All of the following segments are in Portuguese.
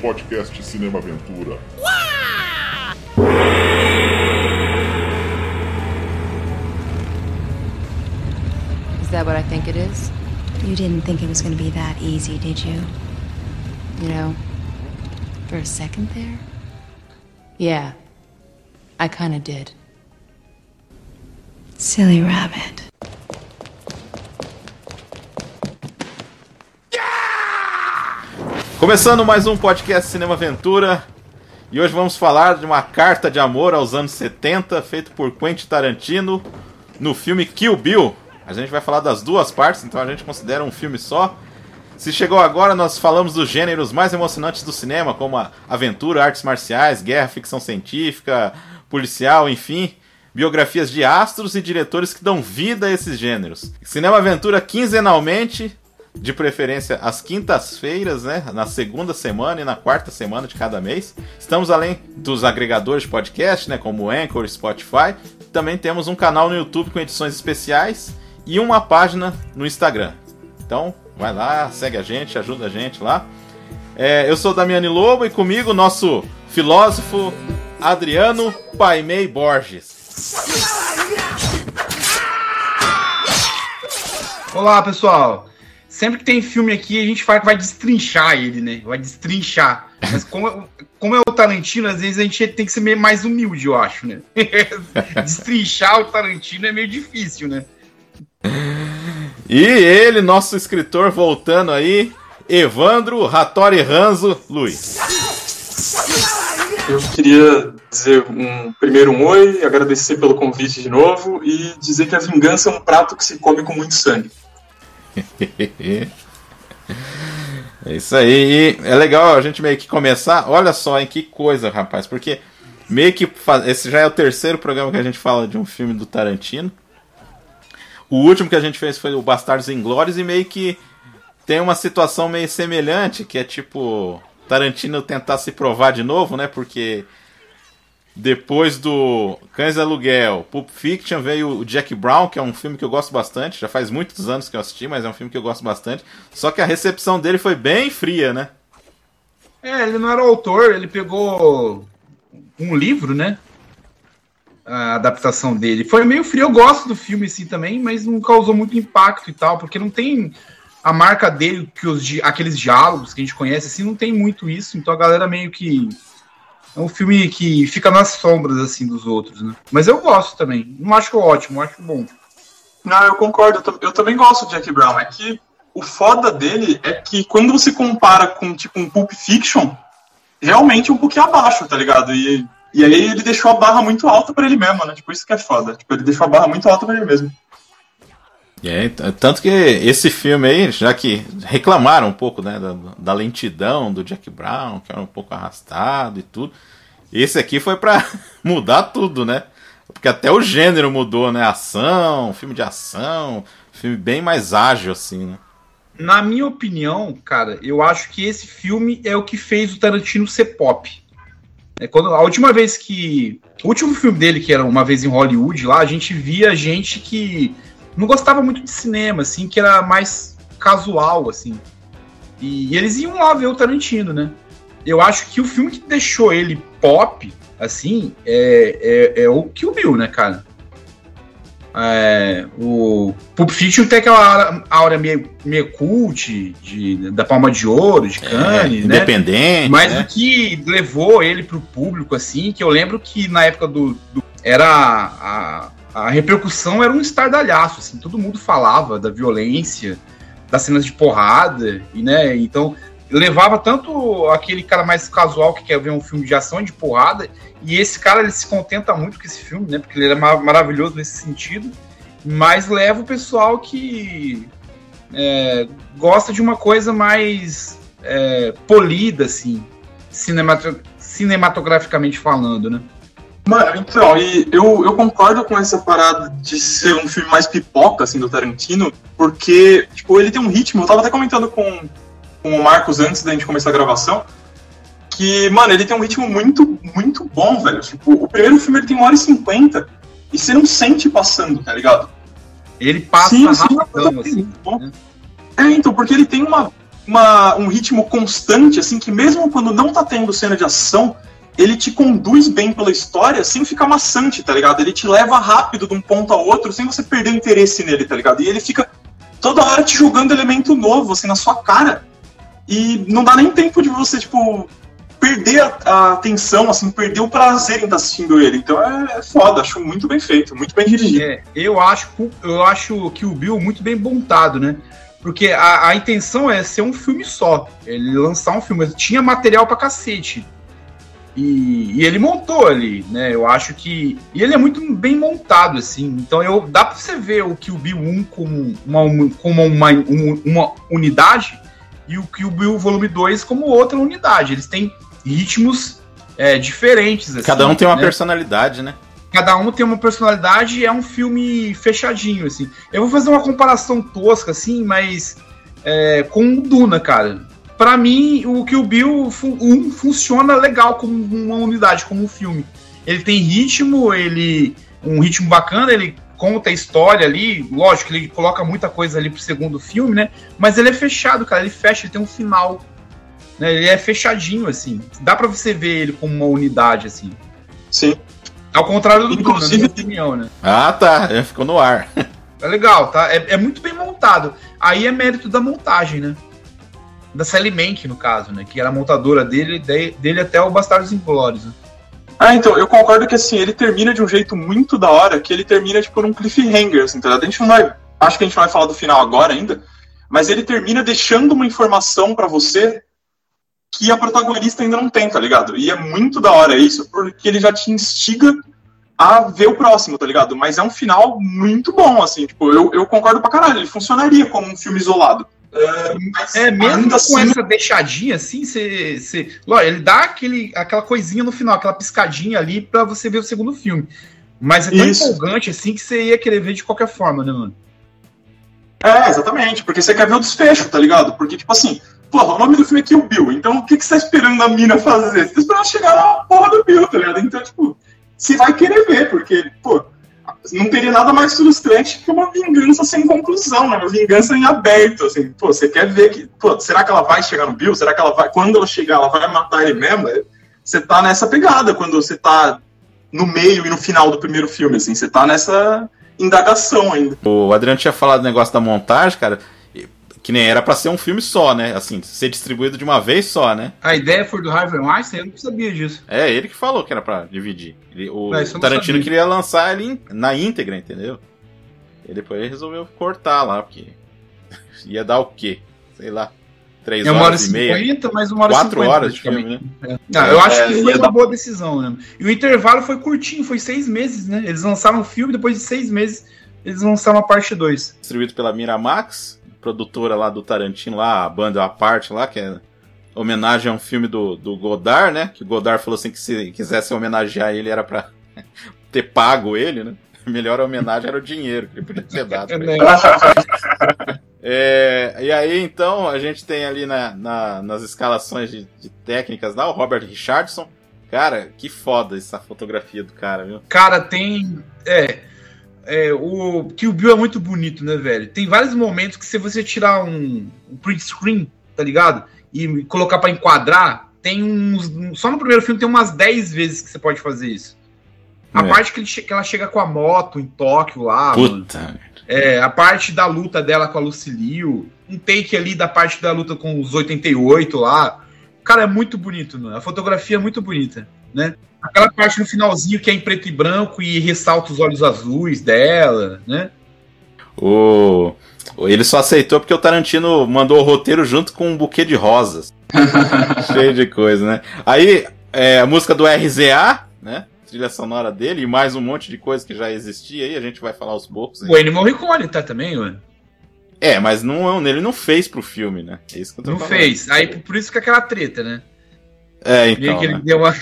podcast Cinema Aventura. Is that what I think it is? You didn't think it was going to be that easy, did you? You know, for a second there? Yeah, I kinda did. Silly rabbit. Começando mais um podcast Cinema Aventura. E hoje vamos falar de uma carta de amor aos anos 70, feito por Quentin Tarantino no filme Kill Bill. A gente vai falar das duas partes, então a gente considera um filme só. Se chegou agora, nós falamos dos gêneros mais emocionantes do cinema, como aventura, artes marciais, guerra, ficção científica, policial, enfim. Biografias de astros e diretores que dão vida a esses gêneros. Cinema Aventura quinzenalmente, de preferência às quintas-feiras, né? Na segunda semana e na quarta semana de cada mês. Estamos além dos agregadores de podcast, né? Como Anchor Spotify. Também temos um canal no YouTube com edições especiais e uma página no Instagram. Então, vai lá, segue a gente, ajuda a gente lá. É, eu sou Damiani Lobo e comigo nosso filósofo Adriano Paimei Borges. Olá, pessoal. Sempre que tem filme aqui, a gente fala que vai destrinchar ele, né? Vai destrinchar. Mas como, como é o Tarantino, às vezes a gente tem que ser meio mais humilde, eu acho, né? destrinchar o Tarantino é meio difícil, né? E ele, nosso escritor, voltando aí, Evandro Rattori Ranzo Luiz. Eu queria dizer um primeiro um oi, agradecer pelo convite de novo e dizer que a vingança é um prato que se come com muito sangue. É isso aí. E é legal a gente meio que começar. Olha só em que coisa, rapaz, porque meio que faz... esse já é o terceiro programa que a gente fala de um filme do Tarantino. O último que a gente fez foi o Bastardos Inglórios e meio que tem uma situação meio semelhante, que é tipo Tarantino tentar se provar de novo, né? Porque depois do Cães de Aluguel, Pulp Fiction, veio o Jack Brown, que é um filme que eu gosto bastante. Já faz muitos anos que eu assisti, mas é um filme que eu gosto bastante. Só que a recepção dele foi bem fria, né? É, ele não era autor, ele pegou um livro, né? A adaptação dele. Foi meio frio, eu gosto do filme assim também, mas não causou muito impacto e tal, porque não tem a marca dele, que os, aqueles diálogos que a gente conhece, assim, não tem muito isso, então a galera meio que. É um filme que fica nas sombras, assim, dos outros, né? Mas eu gosto também. Não acho ótimo, acho bom. Não, eu concordo. Eu também gosto do Jack Brown. É que o foda dele é que quando você compara com, tipo, um Pulp Fiction, realmente é um pouquinho abaixo, tá ligado? E, e aí ele deixou a barra muito alta para ele mesmo, né? Tipo, isso que é foda. Tipo, ele deixou a barra muito alta para ele mesmo. É, tanto que esse filme aí, já que reclamaram um pouco né, da, da, lentidão do Jack Brown, que era um pouco arrastado e tudo, esse aqui foi para mudar tudo, né? Porque até o gênero mudou, né? Ação, filme de ação, filme bem mais ágil, assim, né? Na minha opinião, cara, eu acho que esse filme é o que fez o Tarantino ser pop. É quando, a última vez que. O último filme dele, que era Uma Vez em Hollywood, lá, a gente via gente que não gostava muito de cinema, assim, que era mais casual, assim. E, e, eles iam lá ver o Tarantino, né? Eu acho que o filme que deixou ele pop, assim, é, é, é o Kill Bill, né, cara? É, o Pulp Fiction tem aquela aura meio, meio cult, de, da Palma de Ouro, de Cannes, é, né? Independente. Mas né? o que levou ele pro público, assim, que eu lembro que na época do. do era a, a repercussão era um estardalhaço, assim, todo mundo falava da violência, das cenas de porrada, e né, então levava tanto aquele cara mais casual que quer ver um filme de ação de porrada, e esse cara ele se contenta muito com esse filme, né, porque ele é maravilhoso nesse sentido, mas leva o pessoal que é, gosta de uma coisa mais é, polida, assim, cinemat cinematograficamente falando, né. Mano, então, e eu, eu concordo com essa parada de ser um filme mais pipoca, assim, do Tarantino, porque, tipo, ele tem um ritmo, eu tava até comentando com, com o Marcos antes da gente começar a gravação, que, mano, ele tem um ritmo muito, muito bom, velho. Tipo, o primeiro filme ele tem 1 hora e 50 e você não sente passando, tá ligado? Ele passa sim, rapidão, assim. Né? É, então, porque ele tem uma, uma, um ritmo constante, assim, que mesmo quando não tá tendo cena de ação, ele te conduz bem pela história sem ficar maçante, tá ligado? Ele te leva rápido de um ponto a outro sem você perder o interesse nele, tá ligado? E ele fica toda hora te jogando elemento novo, assim, na sua cara. E não dá nem tempo de você, tipo, perder a, a atenção, assim, perder o prazer em estar assistindo ele. Então é, é foda, acho muito bem feito, muito bem dirigido. É, eu acho, eu acho que o Bill muito bem montado, né? Porque a, a intenção é ser um filme só. Ele lançar um filme. Tinha material pra cacete. E, e, ele montou ali, né? Eu acho que. E ele é muito bem montado, assim. Então eu, dá pra você ver o Kill Bill 1 como uma, como uma, uma unidade e o Kill Bill Volume 2 como outra unidade. Eles têm ritmos é, diferentes. Assim, Cada um tem uma né? personalidade, né? Cada um tem uma personalidade e é um filme fechadinho, assim. Eu vou fazer uma comparação tosca, assim, mas é, com o Duna, cara para mim, o Kill Bill 1 funciona legal como uma unidade, como um filme. Ele tem ritmo, ele um ritmo bacana, ele conta a história ali, lógico, ele coloca muita coisa ali pro segundo filme, né? Mas ele é fechado, cara, ele fecha, ele tem um final. Né? Ele é fechadinho, assim. Dá para você ver ele como uma unidade, assim. Sim. Ao contrário do Inclusive... Minha opinião, né? Ah, tá. Ficou no ar. é legal, tá? É, é muito bem montado. Aí é mérito da montagem, né? Da Sally Mank, no caso, né? Que era a montadora dele, dele até o Bastardos Inglórios. Né? Ah, então, eu concordo que assim, ele termina de um jeito muito da hora, que ele termina tipo num cliffhanger, assim, tá A gente não vai. Acho que a gente não vai falar do final agora ainda, mas ele termina deixando uma informação para você que a protagonista ainda não tem, tá ligado? E é muito da hora isso, porque ele já te instiga a ver o próximo, tá ligado? Mas é um final muito bom, assim, tipo, eu, eu concordo pra caralho, ele funcionaria como um filme isolado. É, é mesmo com assim... essa deixadinha assim, você, você, ele dá aquele, aquela coisinha no final, aquela piscadinha ali para você ver o segundo filme. Mas é tão Isso. empolgante assim que você ia querer ver de qualquer forma, né, mano? É, exatamente, porque você quer ver o desfecho, tá ligado? Porque, tipo assim, porra, o nome do filme é Kill Bill, então o que, que você tá esperando a mina fazer? Você tá esperando chegar na porra do Bill, tá ligado? Então, tipo, você vai querer ver, porque, pô, não teria nada mais frustrante que uma vingança sem conclusão, né? Uma vingança em aberto, assim. Pô, você quer ver que, pô, será que ela vai chegar no Bill? Será que ela vai, quando ela chegar, ela vai matar ele mesmo? Você tá nessa pegada quando você tá no meio e no final do primeiro filme, assim. Você tá nessa indagação ainda. O Adriano tinha falado do negócio da montagem, cara. Que nem era para ser um filme só, né? Assim, ser distribuído de uma vez só, né? A ideia foi do Harvey Weinstein, eu não sabia disso. É, ele que falou que era para dividir. Ele, o é, Tarantino queria lançar ele na íntegra, entendeu? E depois ele resolveu cortar lá, porque ia dar o quê? Sei lá. Três é uma horas hora e meia. 50, mais uma hora Quatro 50, horas de filme, né? É. Não, eu acho que foi uma boa decisão, né? E o intervalo foi curtinho, foi seis meses, né? Eles lançaram o filme, depois de seis meses, eles lançaram a parte 2. Distribuído pela Miramax, produtora lá do Tarantino, lá, a banda a parte lá, que é homenagem a um filme do, do Godard, né? Que o Godard falou assim que se quisesse homenagear ele era pra ter pago ele, né? A melhor homenagem era o dinheiro que ele podia ter dado. é, e aí, então, a gente tem ali na, na nas escalações de, de, técnicas lá o Robert Richardson. Cara, que foda essa fotografia do cara, viu? Cara, tem. É, é, o que o Bill é muito bonito, né, velho? Tem vários momentos que se você tirar um, um print screen, tá ligado? E colocar para enquadrar, tem uns. Só no primeiro filme tem umas 10 vezes que você pode fazer isso. A é. parte que, ele, que, ela chega com a moto em Tóquio lá. Puta. Mano, é, a parte da luta dela com a Lucilio. Um take ali da parte da luta com os 88 lá. Cara, é muito bonito, mano. A fotografia é muito bonita, né? Aquela parte no finalzinho que é em preto e branco e ressalta os olhos azuis dela, né? O... Ele só aceitou porque o Tarantino mandou o roteiro junto com um buquê de rosas. Cheio de coisa, né? Aí, é, a música do RZA, né? Trilha sonora dele e mais um monte de coisa que já existia aí, a gente vai falar aos poucos. Aí. O Animal Morricone tá também, mano. É, mas não, ele não fez pro filme, né? É isso que eu tô não falando. fez. Aí por isso que é aquela treta, né? É, então. Né? deu uma...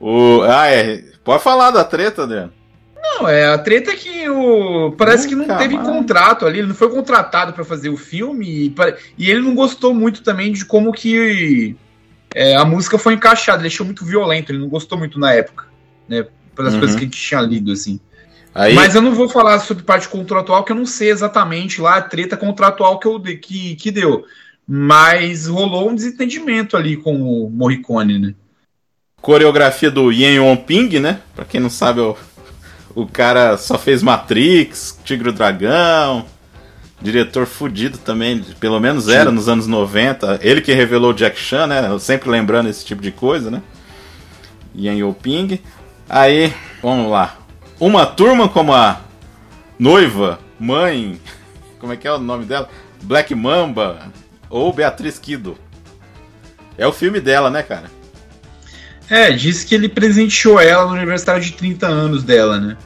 o... Ah, é. Pode falar da treta, Adriano. Não, é a treta é que o parece Nunca que não teve mais. contrato ali, ele não foi contratado para fazer o filme e, e, ele não gostou muito também de como que é, a música foi encaixada, ele achou muito violento, ele não gostou muito na época, né? Pelas uhum. coisas que a gente tinha lido assim. Aí, Mas eu não vou falar sobre parte contratual, que eu não sei exatamente lá a treta contratual que, eu, de- que, que deu. Mas rolou um desentendimento ali com o Morricone, né? Coreografia do Yen Won-ping, né? Pra quem não sabe, o, o cara só fez Matrix, Tigre e Dragão, diretor fudido também, pelo menos era nos anos 90. Ele que revelou o Jack Chan, né? Eu sempre lembrando esse tipo de coisa, né? Yen Won-ping. Aí, vamos lá. Uma turma como a noiva, mãe, como é que é o nome dela? Black Mamba ou Beatriz Kido. É o filme dela, né, cara? É, disse que ele presenteou ela no aniversário de 30 anos dela, né?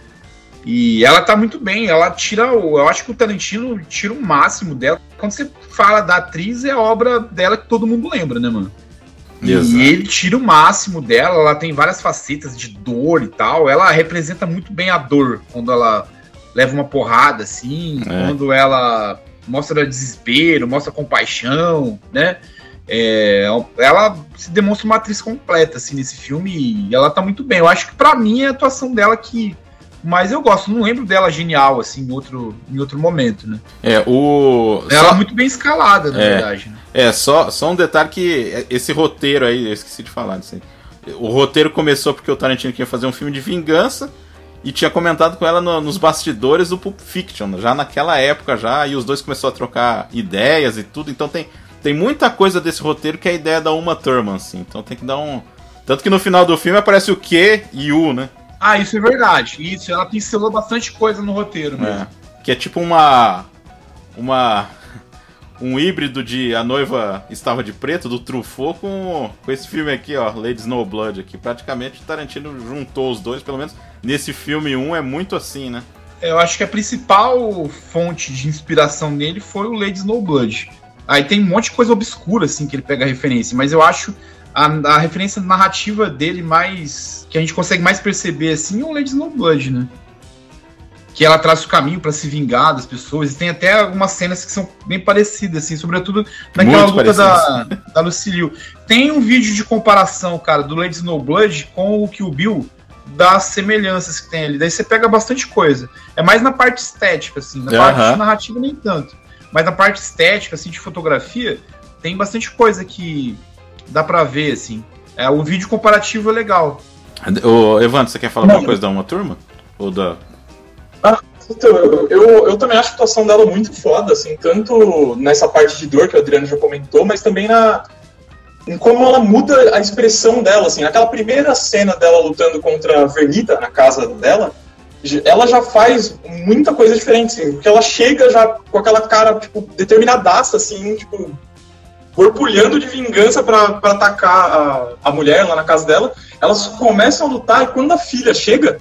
E ela tá muito bem, ela tira o. Eu acho que o Tarantino tira o máximo dela. Quando você fala da atriz, é a obra dela que todo mundo lembra, né, mano? Exato. E ele tira o máximo dela, ela tem várias facetas de dor e tal. Ela representa muito bem a dor quando ela leva uma porrada, assim, É. quando ela mostra desespero, mostra compaixão, né? É, ela se demonstra uma atriz completa, assim, nesse filme, e ela tá muito bem. Eu acho que pra mim é a atuação dela que mais eu gosto. Não lembro dela genial, assim, em outro, em outro momento, né? É, o. Ela só- é muito bem escalada, na É. verdade. Né? É, só, só um detalhe que esse roteiro aí, eu esqueci de falar disso aí. O roteiro começou porque o Tarantino queria fazer um filme de vingança e tinha comentado com ela no- nos bastidores do Pulp Fiction, já naquela época já, e os dois começaram a trocar ideias e tudo, então tem, tem muita coisa desse roteiro que é a ideia da Uma Thurman, assim, então tem que dar um... Tanto que no final do filme aparece o Q e o, né? Ah, isso é verdade. Isso, ela pincelou bastante coisa no roteiro mesmo. É, que é tipo uma. Uma. Um híbrido de A Noiva Estava de Preto, do Truffaut, com, com esse filme aqui, ó, Lady Snowblood aqui. Praticamente Tarantino juntou os dois, pelo menos nesse filme 1 é muito assim, né? Eu acho que a principal fonte de inspiração nele foi o Lady Snowblood. Aí tem um monte de coisa obscura, assim, que ele pega referência, mas eu acho a, a referência narrativa dele mais. que a gente consegue mais perceber, assim, é o Lady Snowblood, né? Que ela traz o caminho pra se vingar das pessoas. E tem até algumas cenas que são bem parecidas, assim, sobretudo naquela Muito luta da, da Lucy Liu. Tem um vídeo de comparação, cara, do Lady Snowblood com o Kill Bill das semelhanças que tem ali. Daí você pega bastante coisa. É mais na parte estética, assim. Na Aham. parte narrativa, nem tanto. Mas na parte estética, assim, de fotografia, tem bastante coisa que dá pra ver, assim. É, o vídeo comparativo é legal. Ô, Evandro, você quer falar alguma coisa da Uma Turma? Ou da. Então, eu, eu, eu também acho a atuação dela muito foda, assim, tanto nessa parte de dor que o Adriano já comentou, mas também na em como ela muda a expressão dela, assim, naquela primeira cena dela lutando contra a Vernita na casa dela, ela já faz muita coisa diferente, assim, porque ela chega já com aquela cara, tipo, determinadaça, assim, tipo, borbulhando de vingança pra atacar a, a mulher lá na casa dela, elas começam a lutar e quando a filha chega,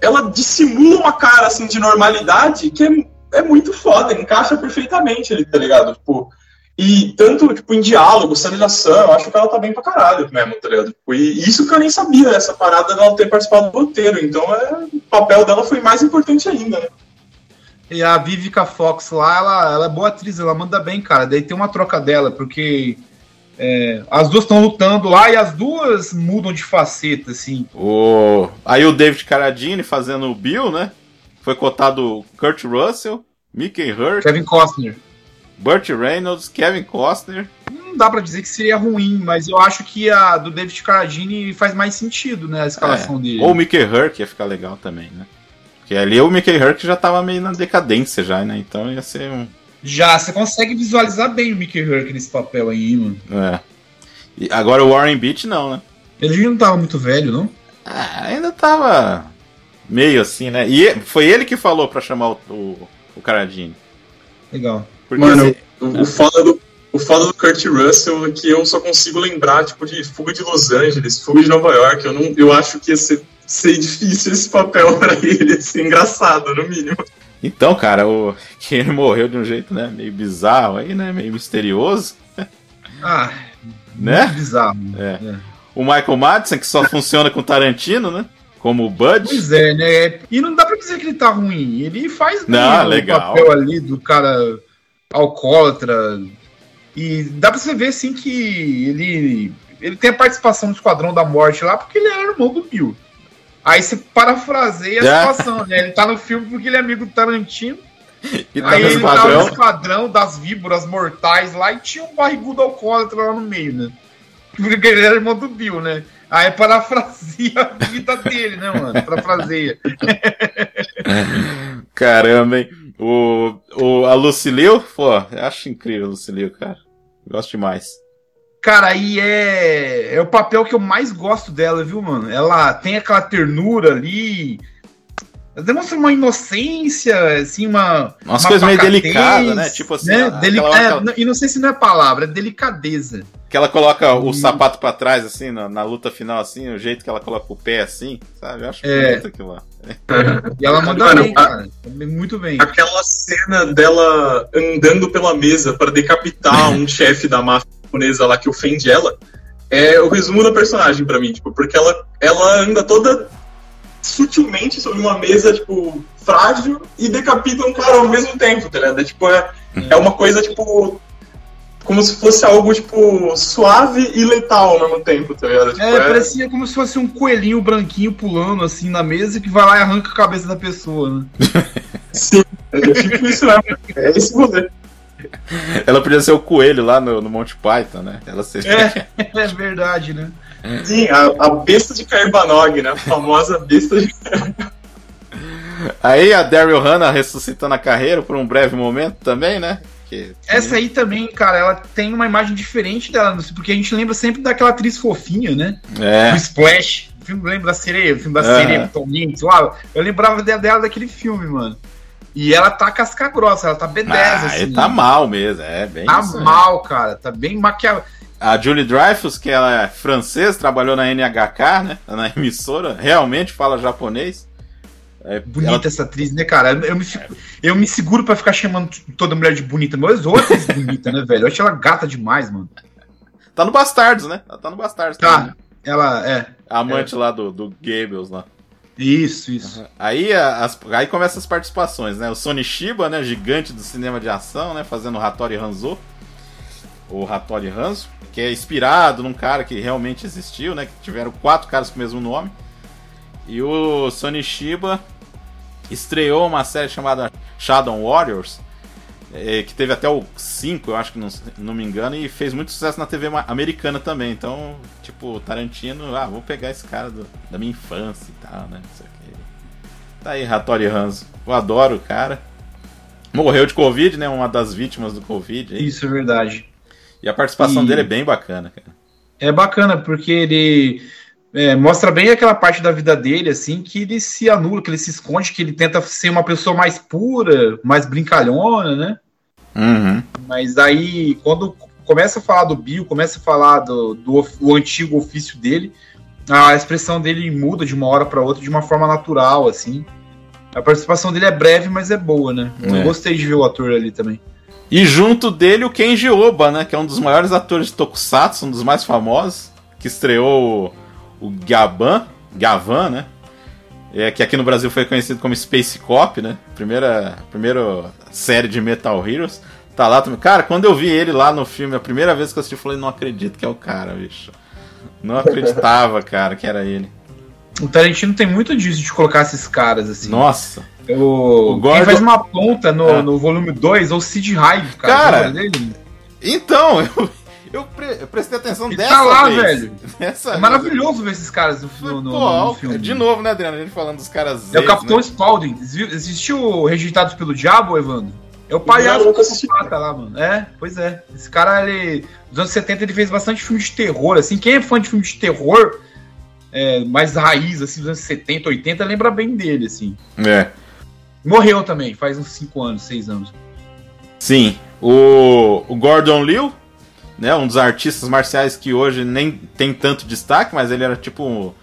ela dissimula uma cara assim de normalidade que é, é muito foda, encaixa perfeitamente ali, tá ligado? Tipo, e tanto tipo, em diálogo, cenização, eu acho que ela tá bem pra caralho mesmo, tá ligado? Tipo, e isso que eu nem sabia, essa parada dela ter participado do roteiro, então é, o papel dela foi mais importante ainda, né? E a Vivica Fox lá, ela, ela é boa atriz, ela manda bem, cara. Daí tem uma troca dela, porque é, as duas estão lutando lá e as duas mudam de faceta, assim. O... Aí o David Carradine fazendo o Bill, né? Foi cotado Kurt Russell, Mickey Hurt, Kevin Costner. Burt Reynolds, Kevin Costner. Não dá pra dizer que seria ruim, mas eu acho que a do David Carradine faz mais sentido, né? A escalação É. dele. Ou o Mickey Hurt ia ficar legal também, né? Porque ali o Mickey Hurt já tava meio na decadência já, né? Então ia ser um. Já, você consegue visualizar bem o Mickey Hurk nesse papel aí, mano. É. E agora o Warren Beach não, né? Ele não tava muito velho, não? Ah, ainda tava meio assim, né? E foi ele que falou pra chamar o, o, o Carradine. Legal. Porque Mano, se- o, o foda do. O foda do Kurt Russell é que eu só consigo lembrar, tipo, de Fuga de Los Angeles, Fuga de Nova York. Eu, não, eu acho que ia ser, ser difícil esse papel pra ele, ia ser engraçado, no mínimo. Então, cara, o que ele morreu de um jeito, né, meio bizarro aí, né, meio misterioso, Ah, né? bizarro. É. O Michael Madison que só funciona com Tarantino, né? Como o Bud. Pois é, né? E não dá pra dizer que ele tá ruim. Ele faz bem Não, o legal. papel ali do cara alcoólatra. E dá pra você ver, assim, que ele, ele tem a participação no Esquadrão da Morte lá, porque ele era irmão do Bill. Aí você parafraseia a É. situação, né? Ele tá no filme porque ele é amigo do Tarantino. E tá aí ele tá esquadrão. no esquadrão das víboras mortais lá e tinha um barrigudo alcoólatra lá no meio, né? Porque ele era irmão do Bill, né? Aí parafraseia a vida dele, né, mano? Parafraseia. Caramba, hein? O, o, a Lucilio, pô, eu acho incrível a Lucilio, cara. Gosto demais. Cara, aí é, é o papel que eu mais gosto dela, viu, mano? Ela tem aquela ternura ali. Ela demonstra uma inocência, assim, uma. Umas uma coisas meio delicadas, né? Tipo assim, Né? aquela Deli- é, não- E não sei se não é palavra, é delicadeza. Que ela coloca o Hum. sapato pra trás, assim, na, na luta final, assim, o jeito que ela coloca o pé, assim, sabe? Eu acho É. bonito aquilo lá. E ela manda Mano, bem, a- cara. Muito bem. Aquela cena dela andando pela mesa para decapitar um chefe da máfia japonesa lá que ofende ela é o resumo da personagem pra mim, tipo, porque ela, ela anda toda sutilmente sobre uma mesa, tipo, frágil e decapita um cara ao mesmo tempo, tá ligado? É, tipo, é, é uma coisa, tipo, como se fosse algo, tipo, suave e letal ao mesmo tempo, tá ligado? Tipo, É, parecia como se fosse um coelhinho branquinho pulando assim na mesa que vai lá e arranca a cabeça da pessoa, né? Sim, é tipo isso mesmo. É esse rolê. Ela podia ser o coelho lá no, no Monty Python, né? Ela seria. É, é verdade, né? Sim, a, a besta de Carbanog, né? A famosa besta de Aí a Daryl Hannah ressuscitando a carreira por um breve momento também, né? Que... Essa aí também, cara, ela tem uma imagem diferente dela, porque a gente lembra sempre daquela atriz fofinha, né? É. O Splash. O filme lembra da sereia, o filme da Aham. sereia, Tom Hanks lá. Eu lembrava dela, daquele filme, mano. E ela tá casca grossa, ela tá B10, Ah, assim. tá mal mesmo, é bem Tá isso mal, cara. Tá bem maquiado. A Julie Dreyfus, que ela é francesa, trabalhou na NHK, né? Na emissora, realmente fala japonês. É, Bonita ela- essa atriz, né, cara? Eu me, fico- eu me seguro pra ficar chamando toda mulher de bonita. Mas eu atriz bonita, né, velho? Eu acho ela gata demais, mano. Tá no Bastardos, né? Ela tá no Bastardos Tá. também. Ela, é. A amante lá do, do Goebbels lá. Isso, isso. Aí, a- as, aí começam as participações, né? O Sony Shiba, né? Gigante do cinema de ação, né? Fazendo o Hattori Hanzo. O Hattori Hanzo, que é inspirado num cara que realmente existiu, né? Que tiveram quatro caras com o mesmo nome. E o Sony Shiba estreou uma série chamada Shadow Warriors, eh, que teve até o 5, eu acho que não, não me engano, e fez muito sucesso na TV americana também. Então, tipo, Tarantino, ah, vou pegar esse cara do- da minha infância e tal, né? Não sei o quê. Tá aí, Hattori Hanzo. Eu adoro o cara. Morreu de Covid, né? Uma das vítimas do Covid. aí. Isso é verdade. E a participação E- dele é bem bacana, cara. É bacana, porque ele é, mostra bem aquela parte da vida dele, assim, que ele se anula, que ele se esconde, que ele tenta ser uma pessoa mais pura, mais brincalhona, né? Uhum. Mas aí, quando começa a falar do Bill, começa a falar do, do o antigo ofício dele, a expressão dele muda de uma hora para outra de uma forma natural, assim. A participação dele é breve, mas é boa, né? Eu É. gostei de ver o ator ali também. E junto dele o Kenji Oba, né? Que é um dos maiores atores de Tokusatsu, um dos mais famosos, que estreou o, Gaban, Gavan, né? É, que aqui no Brasil foi conhecido como Space Cop, né? Primeira, primeira série de Metal Heroes. Tá lá também. Cara, quando eu vi ele lá no filme, a primeira vez que eu assisti, eu falei, não acredito que é o cara, bicho. Não acreditava, cara, que era ele. O Tarantino tem muito disso de colocar esses caras, assim. Nossa. O, O Gordon- Quem faz uma ponta no, É. no volume 2 é o Sid Haig, cara. Cara? Então, eu, eu, pre- eu prestei atenção Ele dessa tá lá, vez. velho. Dessa É vez. maravilhoso ver esses caras no, no, no- pô, no filme. de novo, né, Adriano? A gente falando dos caras É o Capitão né? Spaulding. Exi- Existiu Rejeitados pelo Diabo, Evandro? É o Não, palhaço assisti. psicopata lá, mano. É, pois é. Esse cara, ele. Nos anos 70, ele fez bastante filme de terror, assim. Quem é fã de filme de terror, é, mais raiz, assim, dos anos 70, 80, lembra bem dele, assim. É. Morreu também, faz uns 5 anos, 6 anos. Sim. O, o Gordon Liu, né, um dos artistas marciais que hoje nem tem tanto destaque, mas ele era tipo.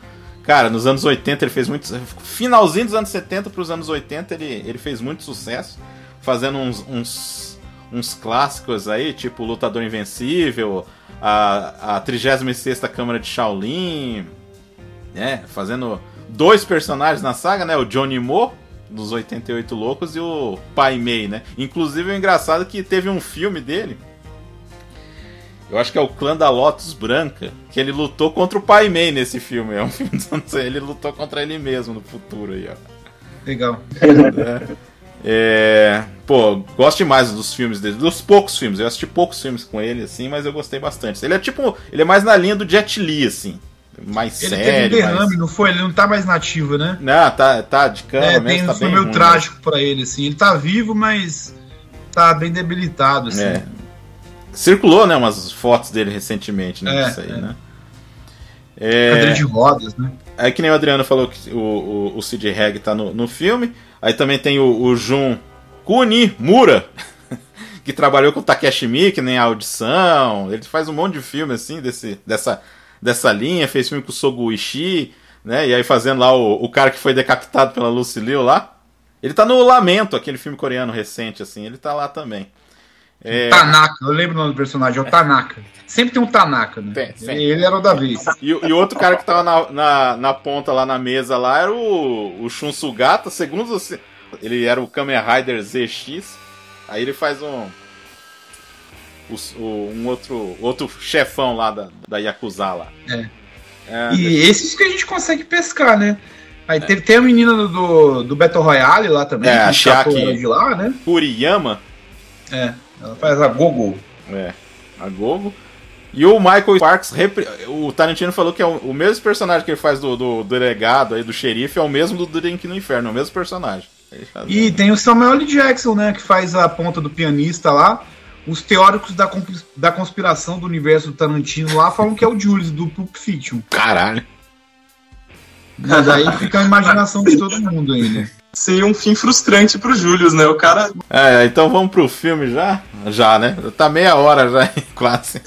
Cara, nos anos 80 ele fez muito. Finalzinho dos anos 70 para os anos 80 ele, ele fez muito sucesso, fazendo uns, uns, uns clássicos aí, tipo Lutador Invencível, a, a 36 Câmara de Shaolin, né, fazendo dois personagens na saga, né, o Johnny Mo, dos 88 Loucos, e o Pai Mei, né. Inclusive o engraçado é que teve um filme dele Eu acho que é o clã da Lotus Branca, que ele lutou contra o Pai Mei nesse filme. É um filme dos Ele lutou contra ele mesmo no futuro aí, ó. Legal. É. É, pô, gosto demais dos filmes dele, dos poucos filmes. Eu assisti poucos filmes com ele, assim, mas eu gostei bastante. Ele é tipo, ele é mais na linha do Jet Li, assim. Mais Ele sério. teve um derrame, mais... não foi? Ele não tá mais nativo, né? Não, tá, tá de cama, É, mesmo, tem, tá foi meio ruim, trágico pra ele, assim. Ele tá vivo, mas tá bem debilitado, assim. É. Circulou, né, umas fotos dele recentemente, né, É, aí, é. né? Cadeira É, de rodas, né? aí que nem o Adriano falou que o, o, o Sid Reg tá no, no filme. Aí também tem o, o Jun Kunimura, que trabalhou com o Takeshi Miike, nem a audição. Ele faz um monte de filme assim desse, dessa, dessa linha, fez filme com o Sogu Ishii, né? E aí fazendo lá o, o cara que foi decapitado pela Lucy Liu lá. Ele tá no Lamento, aquele filme coreano recente, assim, ele tá lá também. É, Tanaka, eu lembro o nome do personagem, é o Tanaka. Sempre tem um Tanaka, né? Tem, sempre. Ele era o da vez. E, o- e outro cara que tava na, na, na ponta lá na mesa lá era o, o Shun Sugata, segundo você. Ele era o Kamen Rider ZX. Aí ele faz um. o- um outro, outro chefão lá da, da Yakuza lá. É. É, E esses que a gente consegue pescar, né? Aí teve, tem a menina do- do, do Battle Royale lá também, É, a que escapou Shaki. lá, né? Kuriyama, É, ela faz a Gogo. é, a Gogo. E o Michael Sparks, o Tarantino falou que é o, mesmo personagem que ele faz do, do, do delegado aí, do xerife, é o mesmo do Drink no Inferno, é o mesmo personagem. E tem o Samuel L. Jackson, né? Que faz a ponta do pianista lá. Os teóricos da, da conspiração do universo do Tarantino lá falam que é o Julius, do Pulp Fiction. Caralho. Mas aí fica a imaginação de todo mundo aí, Seria um fim frustrante pro Julius, né? O cara. É, então vamos pro filme já? Já, né? Tá meia hora já, quase.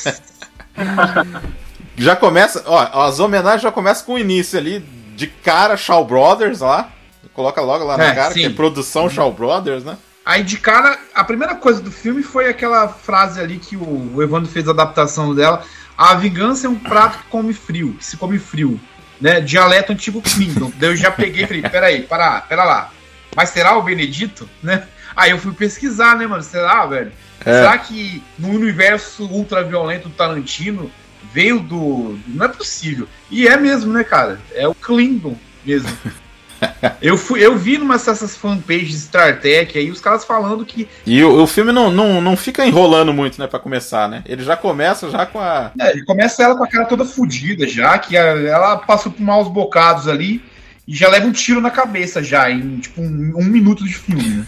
já começa, ó, as homenagens já começam com o início ali, de cara, Shaw Brothers lá. Coloca logo lá na É, cara, sim. que é produção Shaw Brothers, né? Aí de cara, a primeira coisa do filme foi aquela frase ali que o, o Evandro fez a adaptação dela. A vingança é um prato que come frio, que se come frio. Né? Dialeto antigo Klingon. Daí eu já peguei e falei, peraí, para, pera lá. Mas será o Benedito? Né? Aí eu fui pesquisar, né, mano? Será, velho? É. Será que no universo ultraviolento do Tarantino veio do. Não é possível. E é mesmo, né, cara? É o Klingon mesmo. eu, fui, eu vi numa dessas fanpages Star Trek aí os caras falando que E o, o filme não, não, não fica enrolando muito, né, pra começar, né? Ele já começa já com a. É, ele começa ela com a cara toda fodida já, que ela passou por maus bocados ali e já leva um tiro na cabeça já, em tipo um, um minuto de filme, né?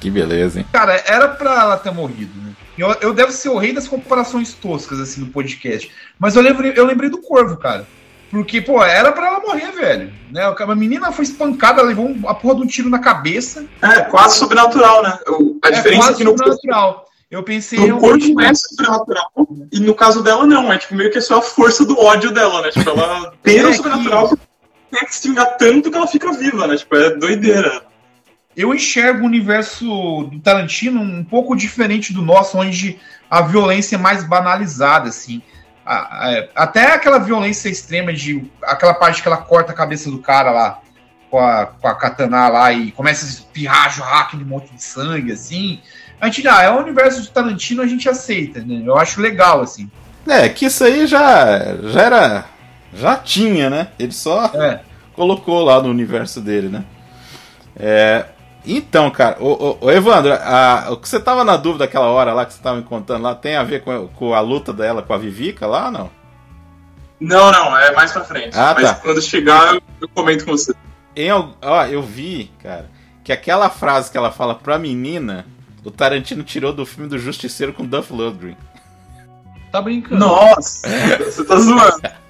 Que beleza, hein? Cara, era pra ela ter morrido, né? Eu, eu devo ser o rei das comparações toscas, assim, no podcast. Mas eu lembrei, eu lembrei do Corvo, cara. Porque, pô, era pra ela morrer, velho. Né? A menina foi espancada, levou um- a porra de um tiro na cabeça. É, quase sobrenatural, né? O- A é diferença é que no, sobrenatural. Eu pensei no corpo é sobrenatural. E no caso dela, não. É tipo meio que é só a força do ódio dela, né? Tipo, ela tem É o que- sobrenatural porque tem que se vingar tanto que ela fica viva, né? Tipo, é doideira. eu enxergo o universo do Tarantino um pouco diferente do nosso, onde a violência é mais banalizada, assim. Até aquela violência extrema de aquela parte que ela corta a cabeça do cara lá com a, com a katana lá e começa a espirrar, jorrar aquele monte de sangue, assim. A gente, ah, é o universo do Tarantino, a gente aceita, né? Eu acho legal, assim. É, que isso aí já, já era. Já tinha, né? Ele só É. colocou lá no universo dele, né? É, então, cara, o, o- o Evandro, a- o que você tava na dúvida aquela hora lá que você tava me contando lá, tem a ver com, com a luta dela com a Vivica lá, não? Não, não, é mais pra frente. Ah, Mas tá. quando chegar, eu, eu comento com você. Em, ó, eu vi, cara, que aquela frase que ela fala pra menina, o Tarantino tirou do filme do Justiceiro com Duff Lundgren. Tá brincando. Nossa, você tá zoando.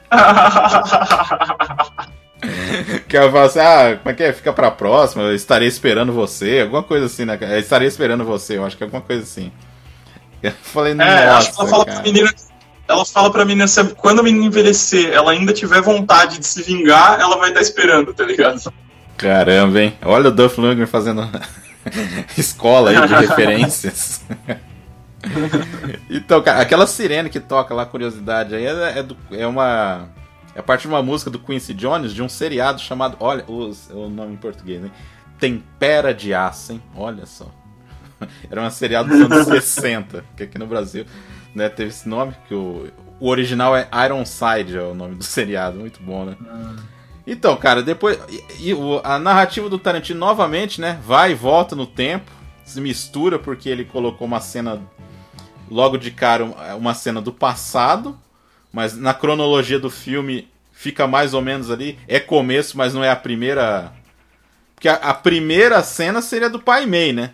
Que ela fala assim, ah, como é que é? Fica pra próxima, eu estarei esperando você, alguma coisa assim, né? Eu estarei esperando você, eu acho que é alguma coisa assim. Eu falei, É, acho que nossa, ela fala cara. pra menina. Ela fala pra menina se quando a menina envelhecer, ela ainda tiver vontade de se vingar, ela vai estar esperando, tá ligado? Caramba, hein? Olha o Duff Lundgren fazendo escola aí de referências. então, cara, aquela sirene que toca lá, curiosidade aí, é, é, do- é uma. É parte de uma música do Quincy Jones de um seriado chamado. Olha, os- o nome em português, hein? Tempera de Aço, hein? Olha só. Era um seriado dos anos 60, que aqui no Brasil. né? Teve esse nome, que o, o original é Ironside, é o nome do seriado, muito bom, né? Então, cara, depois. E, e a narrativa do Tarantino novamente, né? Vai e volta no tempo, se mistura, porque ele colocou uma cena. Logo de cara, um- uma cena do passado, mas na cronologia do filme fica mais ou menos ali. É começo, mas não é a primeira. Porque a, a primeira cena seria do Pai Mei, né?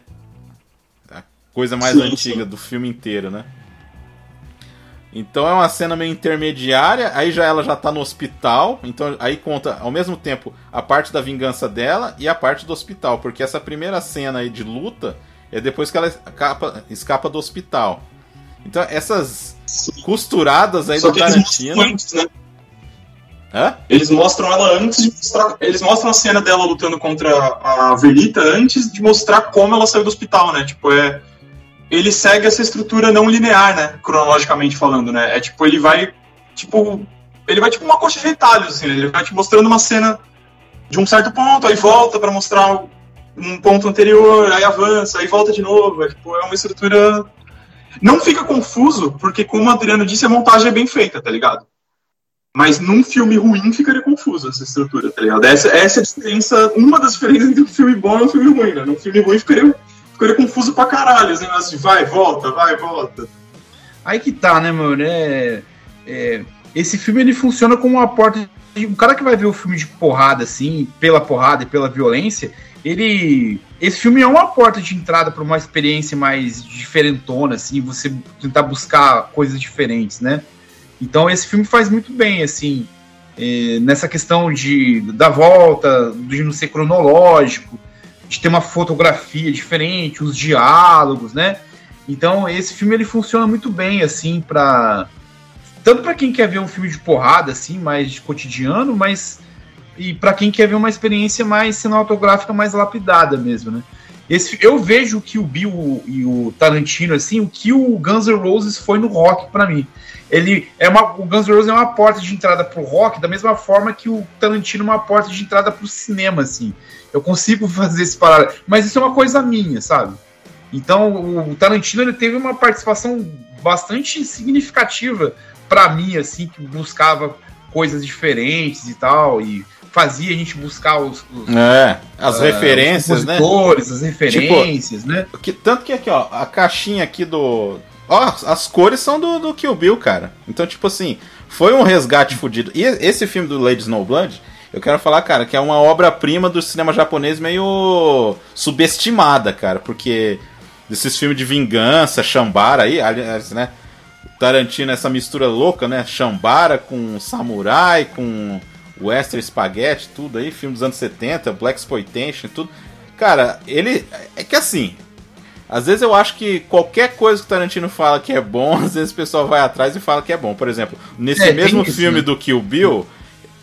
A coisa mais Sim, antiga sim. do filme inteiro, né? Então é uma cena meio intermediária, aí já ela já tá no hospital, então aí conta ao mesmo tempo a parte da vingança dela e a parte do hospital, porque essa primeira cena aí de luta é depois que ela escapa, escapa do hospital. Então essas costuradas aí Só do que eles mostram Tarantino. antes, né? Hã? Eles mostram ela antes de mostrar. Eles mostram a cena dela lutando contra a Verlita antes de mostrar como ela saiu do hospital, né? Tipo, é. Ele segue essa estrutura não linear, né? Cronologicamente falando, né? É tipo, ele vai. Tipo. Ele vai tipo uma coxa de retalhos, assim, né? Ele vai te mostrando uma cena de um certo ponto, aí volta pra mostrar um ponto anterior, aí avança, aí volta de novo. É, tipo, é uma estrutura. Não fica confuso, porque como o Adriano disse, a montagem é bem feita, tá ligado? Mas num filme ruim ficaria confuso essa estrutura, tá ligado? Essa, essa é a diferença, uma das diferenças entre um filme bom e um filme ruim, né? Num filme ruim ficaria, ficaria confuso pra caralho, negócios de vai, volta, vai, volta. Aí que tá, né, mano? É, é, esse filme ele funciona como uma porta. De, um cara que vai ver o filme de porrada, assim, pela porrada e pela violência, ele. Esse filme é uma porta de entrada para uma experiência mais diferentona, assim, você tentar buscar coisas diferentes, né? Então esse filme faz muito bem, assim, é, nessa questão de da volta, de não ser cronológico, de ter uma fotografia diferente, os diálogos, né? Então esse filme ele funciona muito bem assim para tanto para quem quer ver um filme de porrada assim, mais de cotidiano, mas e para quem quer ver uma experiência mais cinematográfica mais lapidada mesmo, né? Esse, eu vejo que o Bill e o Tarantino assim, o que o Guns N' Roses foi no rock para mim. Ele é uma, o Guns N' Roses é uma porta de entrada pro rock, da mesma forma que o Tarantino é uma porta de entrada pro cinema assim. Eu consigo fazer esse paralelo, mas isso é uma coisa minha, sabe? Então, o Tarantino ele teve uma participação bastante significativa para mim, assim, que buscava coisas diferentes e tal, e fazia a gente buscar os, os, É, as ah, referências, os né? as referências, né? Que, tanto que aqui, ó, a caixinha aqui do. Ó, as cores são do, do Kill Bill, cara. Então, tipo assim, foi um resgate fudido. E esse filme do Lady Snowblood, eu quero falar, cara, que é uma obra-prima do cinema japonês meio subestimada, cara, porque desses filmes de vingança, Shambara aí, aliás, né? Tarantino, essa mistura louca, né? Shambara com samurai, com western spaghetti, tudo aí, filme dos anos 70, Black Exploitation, tudo. Cara, ele. É que assim. Às vezes eu acho que qualquer coisa que o Tarantino fala que é bom, às vezes o pessoal vai atrás e fala que é bom. Por exemplo, nesse É, mesmo isso, filme né? do Kill Bill,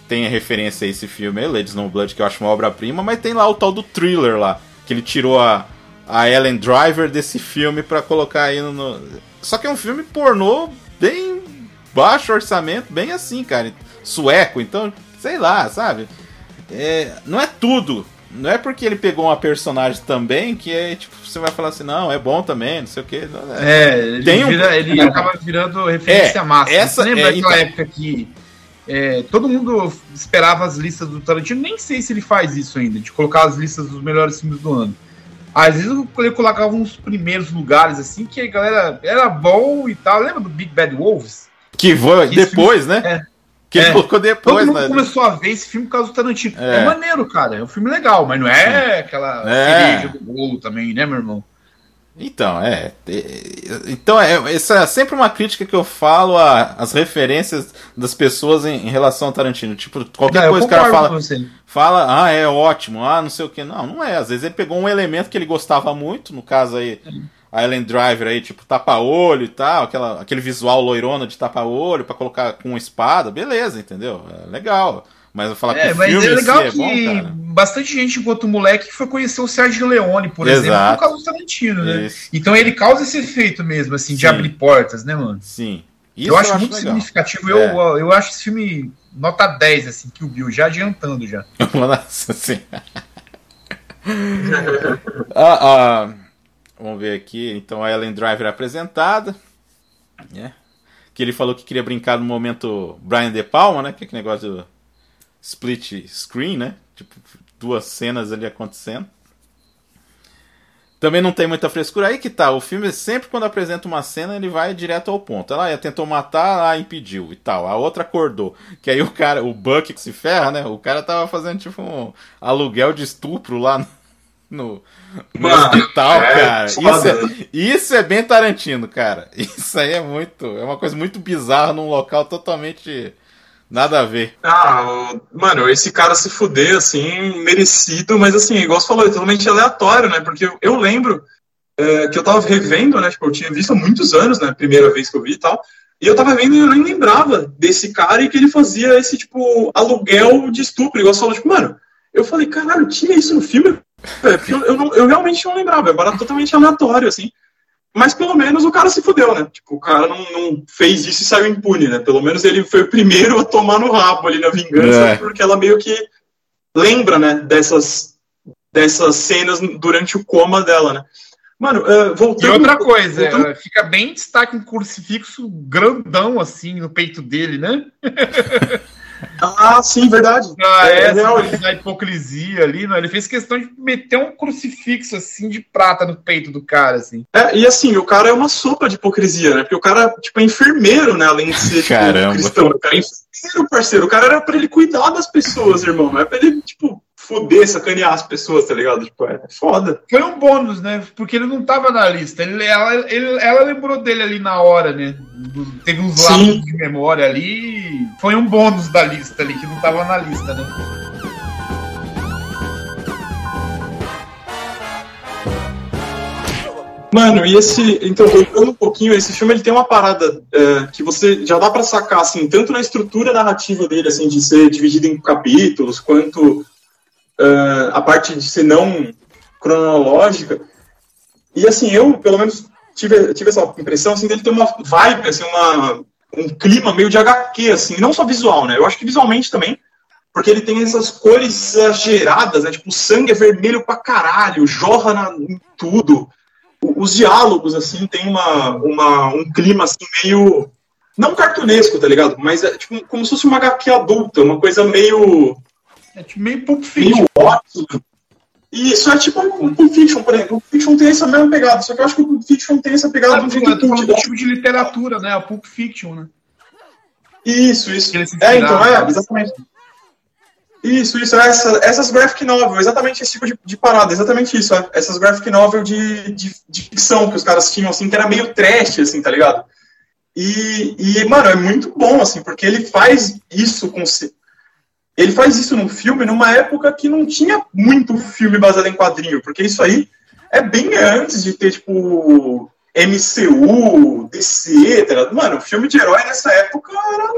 tem a referência a esse filme aí, Lady Snowblood, que eu acho uma obra-prima, mas tem lá o tal do thriller lá, que ele tirou a, a Ellen Driver desse filme pra colocar aí no, no- Só que é um filme pornô bem baixo orçamento, bem assim, cara. Sueco, então, sei lá, sabe? É, não é tudo. Não é porque ele pegou uma personagem também que é tipo, você vai falar assim, não, é bom também, não sei o que. É, ele, Tem um- vira- ele acaba virando referência É, máxima. essa- Você lembra é, então. época que é, todo mundo esperava as listas do Tarantino? Nem sei se ele faz isso ainda, de colocar as listas dos melhores filmes do ano. Às vezes ele colocava uns primeiros lugares, assim, que a galera era bom e tal. Lembra do Big Bad Wolves? Que foi Que depois, né? É. Que ele É. colocou Todo depois, mundo né? começou a ver esse filme por causa do Tarantino. É. É, maneiro, cara. É um filme legal, mas não é aquela É. do bolo também, né, meu irmão? Então, é. é, Então, é, essa é sempre uma crítica que eu falo às referências das pessoas em, em relação ao Tarantino. Tipo, qualquer Não, coisa que o cara fala, fala, ah, é ótimo, ah, não sei o que. Não, não é. Às vezes ele pegou um elemento que ele gostava muito, no caso aí, a Ellen Driver aí, tipo, tapa-olho e tal, aquela, aquele visual loirona de tapa-olho pra colocar com espada, beleza, entendeu? É legal. Mas eu falar que É, o mas filme é si legal é que bom, cara. bastante gente, enquanto moleque, foi conhecer o Sérgio Leone, por exemplo, Exato. por causa do Tarantino, né? Isso. Então ele causa esse efeito mesmo, assim, de Sim. abrir portas, né, mano? Sim. Isso eu acho muito legal. significativo. É. Eu, eu acho esse filme nota 10, assim, que o Bill, já adiantando já. Nossa, sim. Ah, ah, vamos ver aqui. Então a Ellen Driver é apresentada. É. Que ele falou que queria brincar no momento Brian De Palma, né? Que é aquele negócio do split screen, né? Tipo, duas cenas ali acontecendo. Também não tem muita frescura. Aí que tá, o filme sempre quando apresenta uma cena, ele vai direto ao ponto. Ela tentou matar, ah, impediu e tal. A outra acordou. Que aí o cara, o Buck que se ferra, né? O cara tava fazendo tipo um aluguel de estupro lá no, no, no Mano, hospital, é cara. Isso é, isso é bem Tarantino, cara. Isso aí é muito. É uma coisa muito bizarra num local totalmente nada a ver. Ah, mano, esse cara se fuder, assim, merecido, mas assim, igual você falou, é totalmente aleatório, né? Porque eu, eu lembro é, que eu tava revendo, né? Tipo, eu tinha visto há muitos anos, né? Primeira vez que eu vi e tal. E eu tava vendo e eu nem lembrava desse cara e que ele fazia esse, tipo, aluguel de estupro. Igual você falou, tipo, mano, eu falei, caralho, tinha isso no filme? É, porque eu, eu, não- eu realmente não lembrava, é barato totalmente aleatório, assim. Mas pelo menos o cara se fudeu, né? Tipo, o cara não, não fez isso e saiu impune, né? Pelo menos ele foi o primeiro a tomar no rabo ali na vingança, É. porque ela meio que lembra, né? Dessas, dessas cenas durante o coma dela, né? Mano, E voltando. outra coisa, voltando- é, fica bem em destaque um crucifixo grandão assim no peito dele, né? Ah, sim, verdade. Ah, É, real. coisa da hipocrisia ali, não. Ele fez questão de meter um crucifixo assim de prata no peito do cara, assim. É, e assim, o cara é uma sopa de hipocrisia, né? Porque o cara, tipo, é enfermeiro, né? Além de ser tipo, Caramba. cristão. O cara é enfermeiro, parceiro. O cara era pra ele cuidar das pessoas, irmão. Não é pra ele, tipo, foder, sacanear as pessoas, tá ligado? Tipo, é foda. Foi um bônus, né? Porque ele não tava na lista. Ele, ela, ele- ela lembrou dele ali na hora, né? Teve uns lapsos de memória ali. Foi um bônus da lista ali, que não tava na lista, né? Mano, e esse. Então, voltando um pouquinho, esse filme ele tem uma parada é, que você já dá pra sacar, assim, tanto na estrutura narrativa dele, assim, de ser dividido em capítulos, quanto é, a parte de ser não cronológica. E assim, eu, pelo menos, tive, tive essa impressão, assim, dele ter uma vibe, assim, uma, um clima meio de HQ, assim, não só visual, né? Eu acho que visualmente também, porque ele tem essas cores exageradas, né? Tipo, o sangue é vermelho pra caralho, jorra na, em tudo os diálogos, assim, tem uma, uma, um clima, assim, meio... Não cartunesco, tá ligado? Mas é tipo como se fosse uma HQ adulta, uma coisa meio... É tipo meio Pulp Fiction. meio. E isso é tipo um Pulp Fiction, por exemplo. O Pulp Fiction tem essa mesma pegada, só que eu acho que o Pulp Fiction tem essa pegada Ah, jeito cult. do tipo de literatura, né? A Pulp Fiction, né? Isso, isso. É, então, é, exatamente. Isso, isso, essa, essas graphic novel, exatamente esse tipo de, de parada, exatamente isso, é, essas graphic novel de, de, de ficção que os caras tinham, assim, que era meio trash, assim, tá ligado? E, e, mano, é muito bom, assim, porque ele faz isso com... Ele faz isso num filme numa época que não tinha muito filme baseado em quadrinho, porque isso aí é bem antes de ter, tipo, MCU, DC, tá ligado? Mano, o filme de herói nessa época era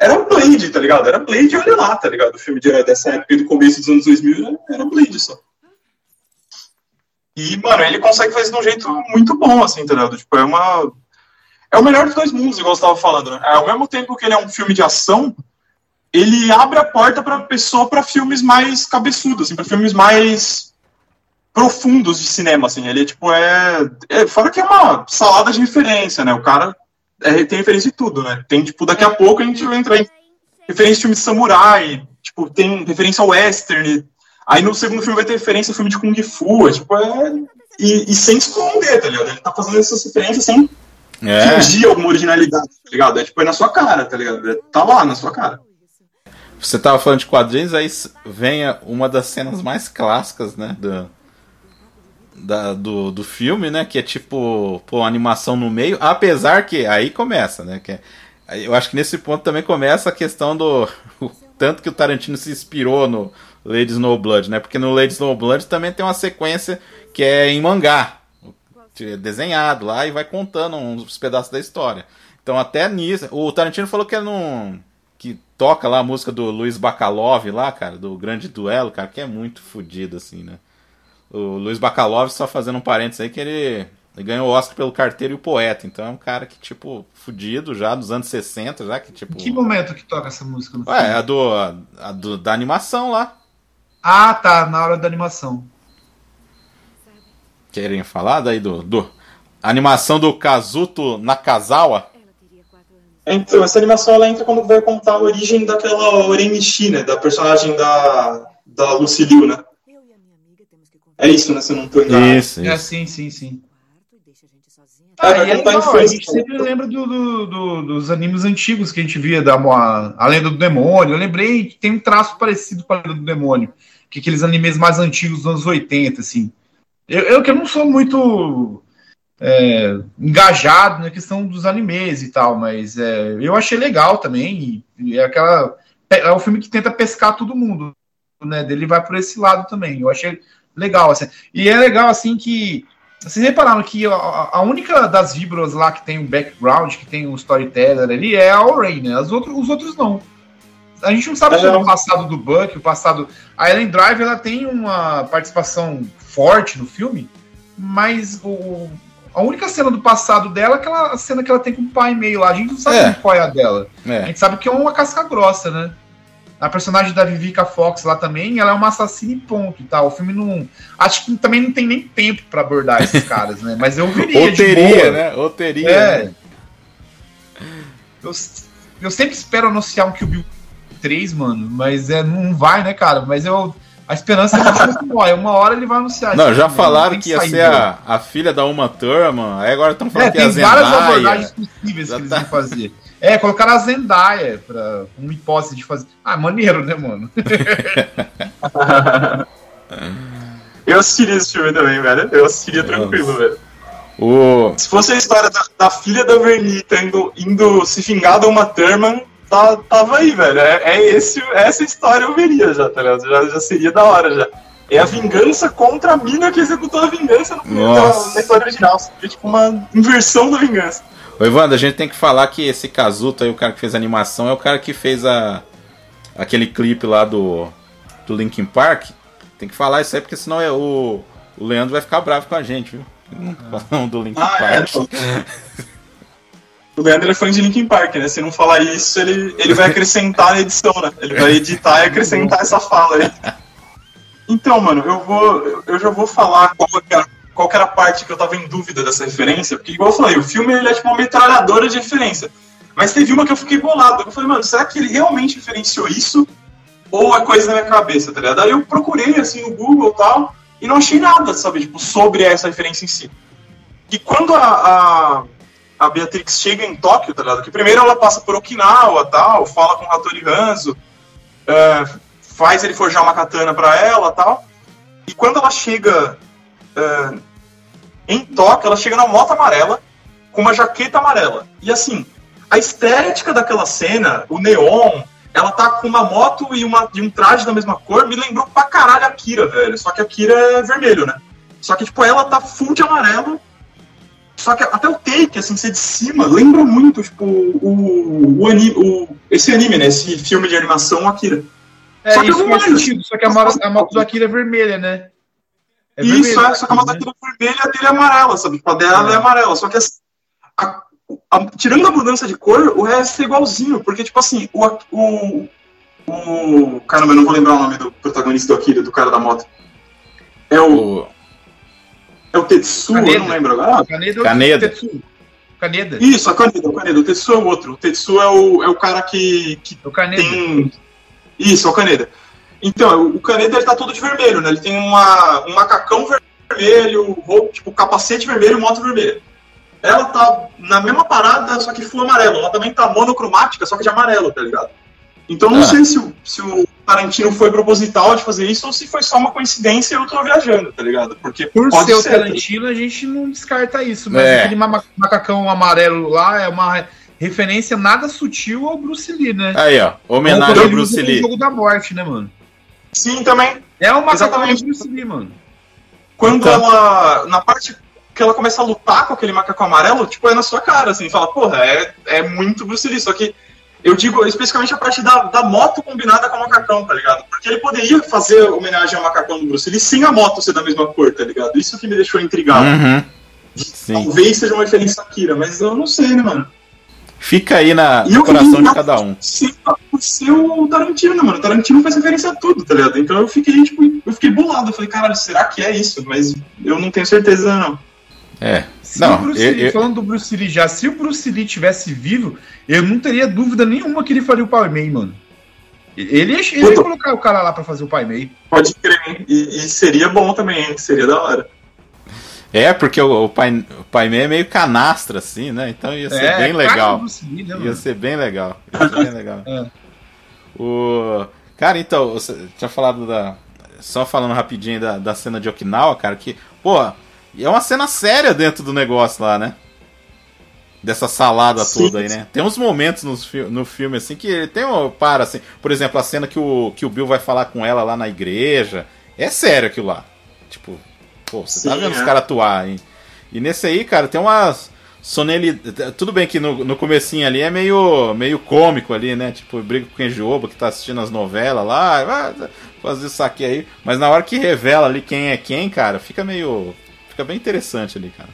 era Blade, tá ligado? Era Blade, olha lá, tá ligado? O filme de herói dessa época do começo dos anos 2000 era, era Blade só. E, mano, ele consegue fazer de um jeito muito bom, assim, tá ligado? Tipo, é uma. É o melhor dos dois mundos, igual você tava falando, né? Ao mesmo tempo que ele é um filme de ação, ele abre a porta pra pessoa pra filmes mais cabeçudos, assim, pra filmes mais profundos de cinema, assim. Ele, tipo, é, é. Fora que é uma salada de referência, né? O cara é, tem referência de tudo, né? Tem, tipo, daqui a pouco a gente vai entrar em referência de filme de samurai, tipo, tem referência ao western. Aí no segundo filme vai ter referência ao filme de Kung Fu, é, tipo, é. E, e sem esconder, tá ligado? Ele tá fazendo essas referências sem É. fingir alguma originalidade, tá ligado? É tipo, é na sua cara, tá ligado? É, tá lá na sua cara. Você tava falando de quadrinhos, aí vem uma das cenas mais clássicas, né? Do, da- do, do filme, né? Que é tipo, pô, animação no meio. Apesar que aí começa, né? Que é- eu acho que nesse ponto também começa a questão do. o tanto que o Tarantino se inspirou no Lady Snowblood, né? Porque no Lady Snowblood também tem uma sequência que é em mangá. Desenhado lá e vai contando uns pedaços da história. Então até nisso. O Tarantino falou que é num que toca lá a música do Luiz Bacalov lá, cara, do Grande Duelo, cara, que é muito fodido, assim, né? O Luiz Bacalov, só fazendo um parênteses aí, que ele, ele ganhou o Oscar pelo Carteiro e o Poeta, então é um cara que, tipo, fudido já, dos anos 60, já que, tipo... Em que momento que toca essa música no Ué, filme? a do, a do da animação lá. Ah, tá, na hora da animação. Querem falar daí do, do... a animação do Kazuto Nakazawa? Então, essa animação ela entra quando vai contar a origem daquela Orenishi, né? Da personagem da, da Lucy Liu, né? É isso, né? Se eu não tô enganado. Isso, É, isso. sim, sim, sim. É, Ah, e é legal, a gente sempre lembra do, do- do- dos animes antigos que a gente via, da a, a Lenda do Demônio. Eu lembrei que tem um traço parecido com a Lenda do Demônio, que aqueles animes mais antigos dos anos 80, assim. Eu, eu que eu não sou muito é, engajado na questão dos animes e tal, mas é, eu achei legal também. E, e é aquela. É um filme que tenta pescar todo mundo, né? Ele vai por esse lado também. Eu achei legal, assim. E é legal, assim, que. Vocês repararam que a, a única das vibras lá que tem um background, que tem um storyteller ali, é a Oren, né? As outros, os outros não. A gente não sabe É, sobre não. o passado do Buck, o passado. A Ellen Drive ela tem uma participação forte no filme, mas o, a única cena do passado dela é aquela cena que ela tem com o pai meio lá. A gente não sabe É. qual é a dela. A É. gente sabe que é uma casca grossa, né? A personagem da Vivica Fox lá também, ela é uma assassina e ponto e tal. O filme não. Acho que também não tem nem tempo pra abordar esses caras, né? Mas eu viria Ou teria, né? Ou teria. É. né? Eu, eu sempre espero anunciar um Kill Bill 3, mano, mas é, não vai, né, cara? Mas eu. A esperança é que ó, uma hora ele vai anunciar. Não, já falaram que ia sair, ser a, a filha da Uma Thurman, aí agora estão falando É, que é a tem várias Zendaya. abordagens possíveis Já que eles tá. vão fazer. É, colocaram a Zendaya pra uma hipótese de fazer. Ah, maneiro, né, mano? Eu assistiria esse filme também, velho. Eu assistiria tranquilo, velho. O... Se fosse a história da, da filha da Vernita indo, indo se vingar da uma Thurman, tá, tava aí, velho. É, é esse, essa história eu veria já, tá ligado? Já, já seria da hora já. É a vingança contra a mina que executou a vingança no da, história original. Seria tipo uma inversão da vingança. Ô, Evandro, a gente tem que falar que esse Kazuto aí, o cara que fez a animação, é o cara que fez a aquele clipe lá do, do Linkin Park. Tem que falar isso aí, porque senão é o, o Leandro vai ficar bravo com a gente, viu? Falando do Linkin Ah, é. O Leandro é fã de Linkin Park, né? Se não falar isso, ele, ele vai acrescentar na edição, né? Ele vai editar e acrescentar essa fala aí. Então, mano, eu vou. Eu já vou falar qual era, qual era a parte que eu tava em dúvida dessa referência, porque igual eu falei, o filme ele é tipo uma metralhadora de referência. Mas teve uma que eu fiquei bolado. Eu falei, mano, será que ele realmente referenciou isso? Ou é coisa na minha cabeça, tá ligado? Aí eu procurei assim no Google e tal, e não achei nada, sabe, tipo, sobre essa referência em si. E quando a, a, a Beatrix chega em Tóquio, tá ligado? Que primeiro ela passa por Okinawa tal, fala com o Hattori Hanzo, é, faz ele forjar uma katana pra ela tal. E quando ela chega é, em Tóquio, ela chega na moto amarela com uma jaqueta amarela. E assim, a estética daquela cena, o neon, ela tá com uma moto e, uma, e um traje da mesma cor, me lembrou pra caralho a Kira, velho. Só que a Kira é vermelho, né? Só que, tipo, ela tá full de amarelo. Só que até o take, assim, ser de cima, lembra muito, tipo, o, o, anime, o esse anime, né? Esse filme de animação, Akira. É, Só que isso eu não faz sentido, só que a moto, a moto do Akira é vermelha, né? É Isso, vermelha, é, só que a moto né? Akira é vermelha e a dele é amarela, sabe? Tipo, a dela é, amarela. Só que, assim, a- a- tirando a mudança de cor, o resto é igualzinho. Porque, tipo assim, o, o, o. Caramba, eu não vou lembrar o nome do protagonista do Akira, do cara da moto. É o, O- é o Tetsuo, eu Kaneda. não lembro agora. Kaneda. Kaneda. Tetsuo. Kaneda. Isso, a Kaneda, o Kaneda. O Tetsuo é o outro. O Tetsuo é o, é o cara que, que O Kaneda. tem. Isso, é o Caneda. Então, o Caneda ele tá todo de vermelho, né? Ele tem uma, um macacão vermelho, roupa, tipo, capacete vermelho e moto vermelha. Ela tá na mesma parada, só que full amarelo. Ela também tá monocromática, só que de amarelo, tá ligado? Então não Ah. sei se o, se o Tarantino foi proposital de fazer isso ou se foi só uma coincidência e eu tô viajando, tá ligado? Porque Por pode ser o tá Tarantino, a gente não descarta isso, mas É. aquele ma- macacão amarelo lá é uma referência nada sutil ao Bruce Lee, né? Aí, ó. Homenagem ao Bruce Lee. jogo da morte, né, mano? Sim, também. É um macacão do. Bruce Lee, mano. Quando Então. ela. Na parte que ela começa a lutar com aquele macacão amarelo, tipo, é na sua cara, assim, fala, porra, é, é muito Bruce Lee. Só que eu digo especificamente a parte da, da moto combinada com o macacão, tá ligado? Porque ele poderia fazer homenagem ao macacão do Bruce Lee sem a moto ser da mesma cor, tá ligado? Isso que me deixou intrigado. Uhum. Sim. Talvez seja uma referência a Kira, mas eu não sei, né, mano? Fica aí na, no eu coração de cada um. Sim, por ser o Tarantino, mano. O Tarantino faz referência a tudo, tá ligado? Então eu fiquei, tipo, eu fiquei bolado. Eu falei, caralho, será que é isso? Mas eu não tenho certeza, não. É. Se Não, o Bruce eu- Lee, eu- falando do Bruce Lee já, se o Bruce Lee tivesse vivo, eu não teria dúvida nenhuma que ele faria o Pai Mei, mano. Ele ia, ele ia colocar o cara lá pra fazer o Pai Mei. Pode crer, hein? E, e seria bom também, hein? Seria da hora. É, porque o, o pai, o pai Mei é meio canastra, assim, né? Então ia ser bem cara legal. Lee, né, Ia ser bem legal. Ia ser bem legal. É. O... Cara, então, você tinha falado da. Só falando rapidinho da, da cena de Okinawa, cara, que, pô, é uma cena séria dentro do negócio lá, né? Dessa salada Sim. toda aí, né? Tem uns momentos no, no filme, assim, que tem um. Para, assim. Por exemplo, a cena que o, que o Bill vai falar com ela lá na igreja. É sério aquilo lá. Tipo, pô, você tá Sim, vendo os é. caras atuar, hein? E nesse aí, cara, tem umas sonelidade. Tudo bem que no, no comecinho ali é meio, meio cômico ali, né? Tipo, briga com o Kenjioba que tá assistindo as novelas lá, vai fazer isso aqui aí. Mas na hora que revela ali quem é quem, cara, fica meio. Fica bem interessante ali, cara.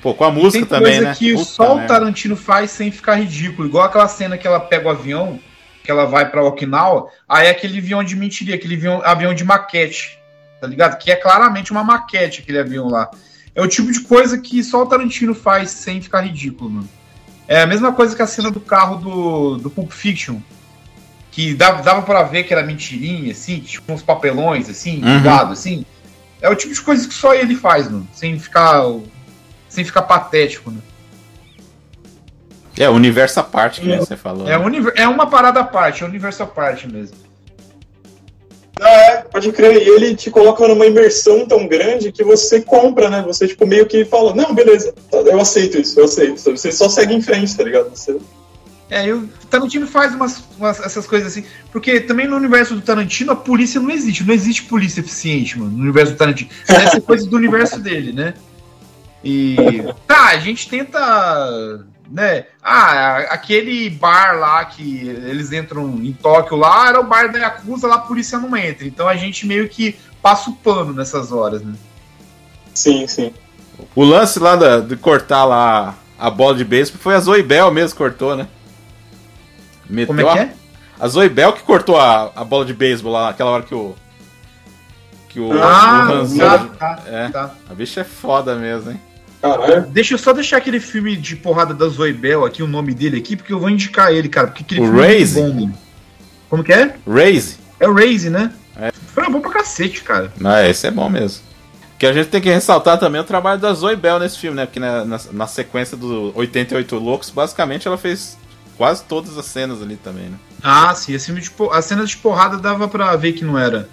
Pô, com a música Tem também, coisa né? que Puta só o. Tarantino faz sem ficar ridículo. Igual aquela cena que ela pega o avião, que ela vai pra Okinawa, aí é aquele avião de mentiria, aquele avião, avião de maquete, tá ligado? Que é claramente uma maquete aquele avião lá. É o tipo de coisa que só o Tarantino faz sem ficar ridículo, mano. É a mesma coisa que a cena do carro do, do Pulp Fiction. Que dava, dava pra ver que era mentirinha, assim, tinha uns papelões, assim, Uhum. ligado, assim. É o tipo de coisa que só ele faz, mano. Sem ficar. Sem ficar patético, né? É, o universo à parte que nem você falou. É, né? é uma parada à parte, é universo à parte mesmo. Ah, é, pode crer. E ele te coloca numa imersão tão grande que você compra, né? Você, tipo, meio que fala, não, beleza, eu aceito isso, eu aceito. Você só segue em frente, tá ligado? Você... É, e o Tarantino faz umas, umas- essas coisas assim, porque também no universo do Tarantino a polícia não existe, não existe polícia eficiente, mano, no universo do Tarantino. Deve ser coisa do universo dele, né? E tá, a gente tenta, né? Ah, aquele bar lá que eles entram em Tóquio lá era o bar da Yakuza, lá a polícia não entra. Então a gente meio que passa o pano nessas horas, né? Sim, sim. O lance lá da- de cortar lá a bola de beisebol foi a Zoe Bell mesmo que cortou, né? Meteu Como é que a- é? A Zoe Bell que cortou a, a bola de beisebol lá naquela hora que o. Que o. Ah, o tá, tá, É. tá. A bicha é foda mesmo, hein? Caralho. Deixa eu só deixar aquele filme de porrada da Zoe Bell aqui, o nome dele aqui, porque eu vou indicar ele, cara. Porque aquele O filme Raze? é bom, mano. Como que é? Raze. É o Raze, né? É. Foi bom pra cacete, cara. Não, esse é bom mesmo. Que a gente tem que ressaltar também o trabalho da Zoe Bell nesse filme, né? Porque na, na, na sequência do 88 Loucos, basicamente ela fez quase todas as cenas ali também, né? Ah, sim. Esse filme de por... As cenas de porrada dava pra ver que não era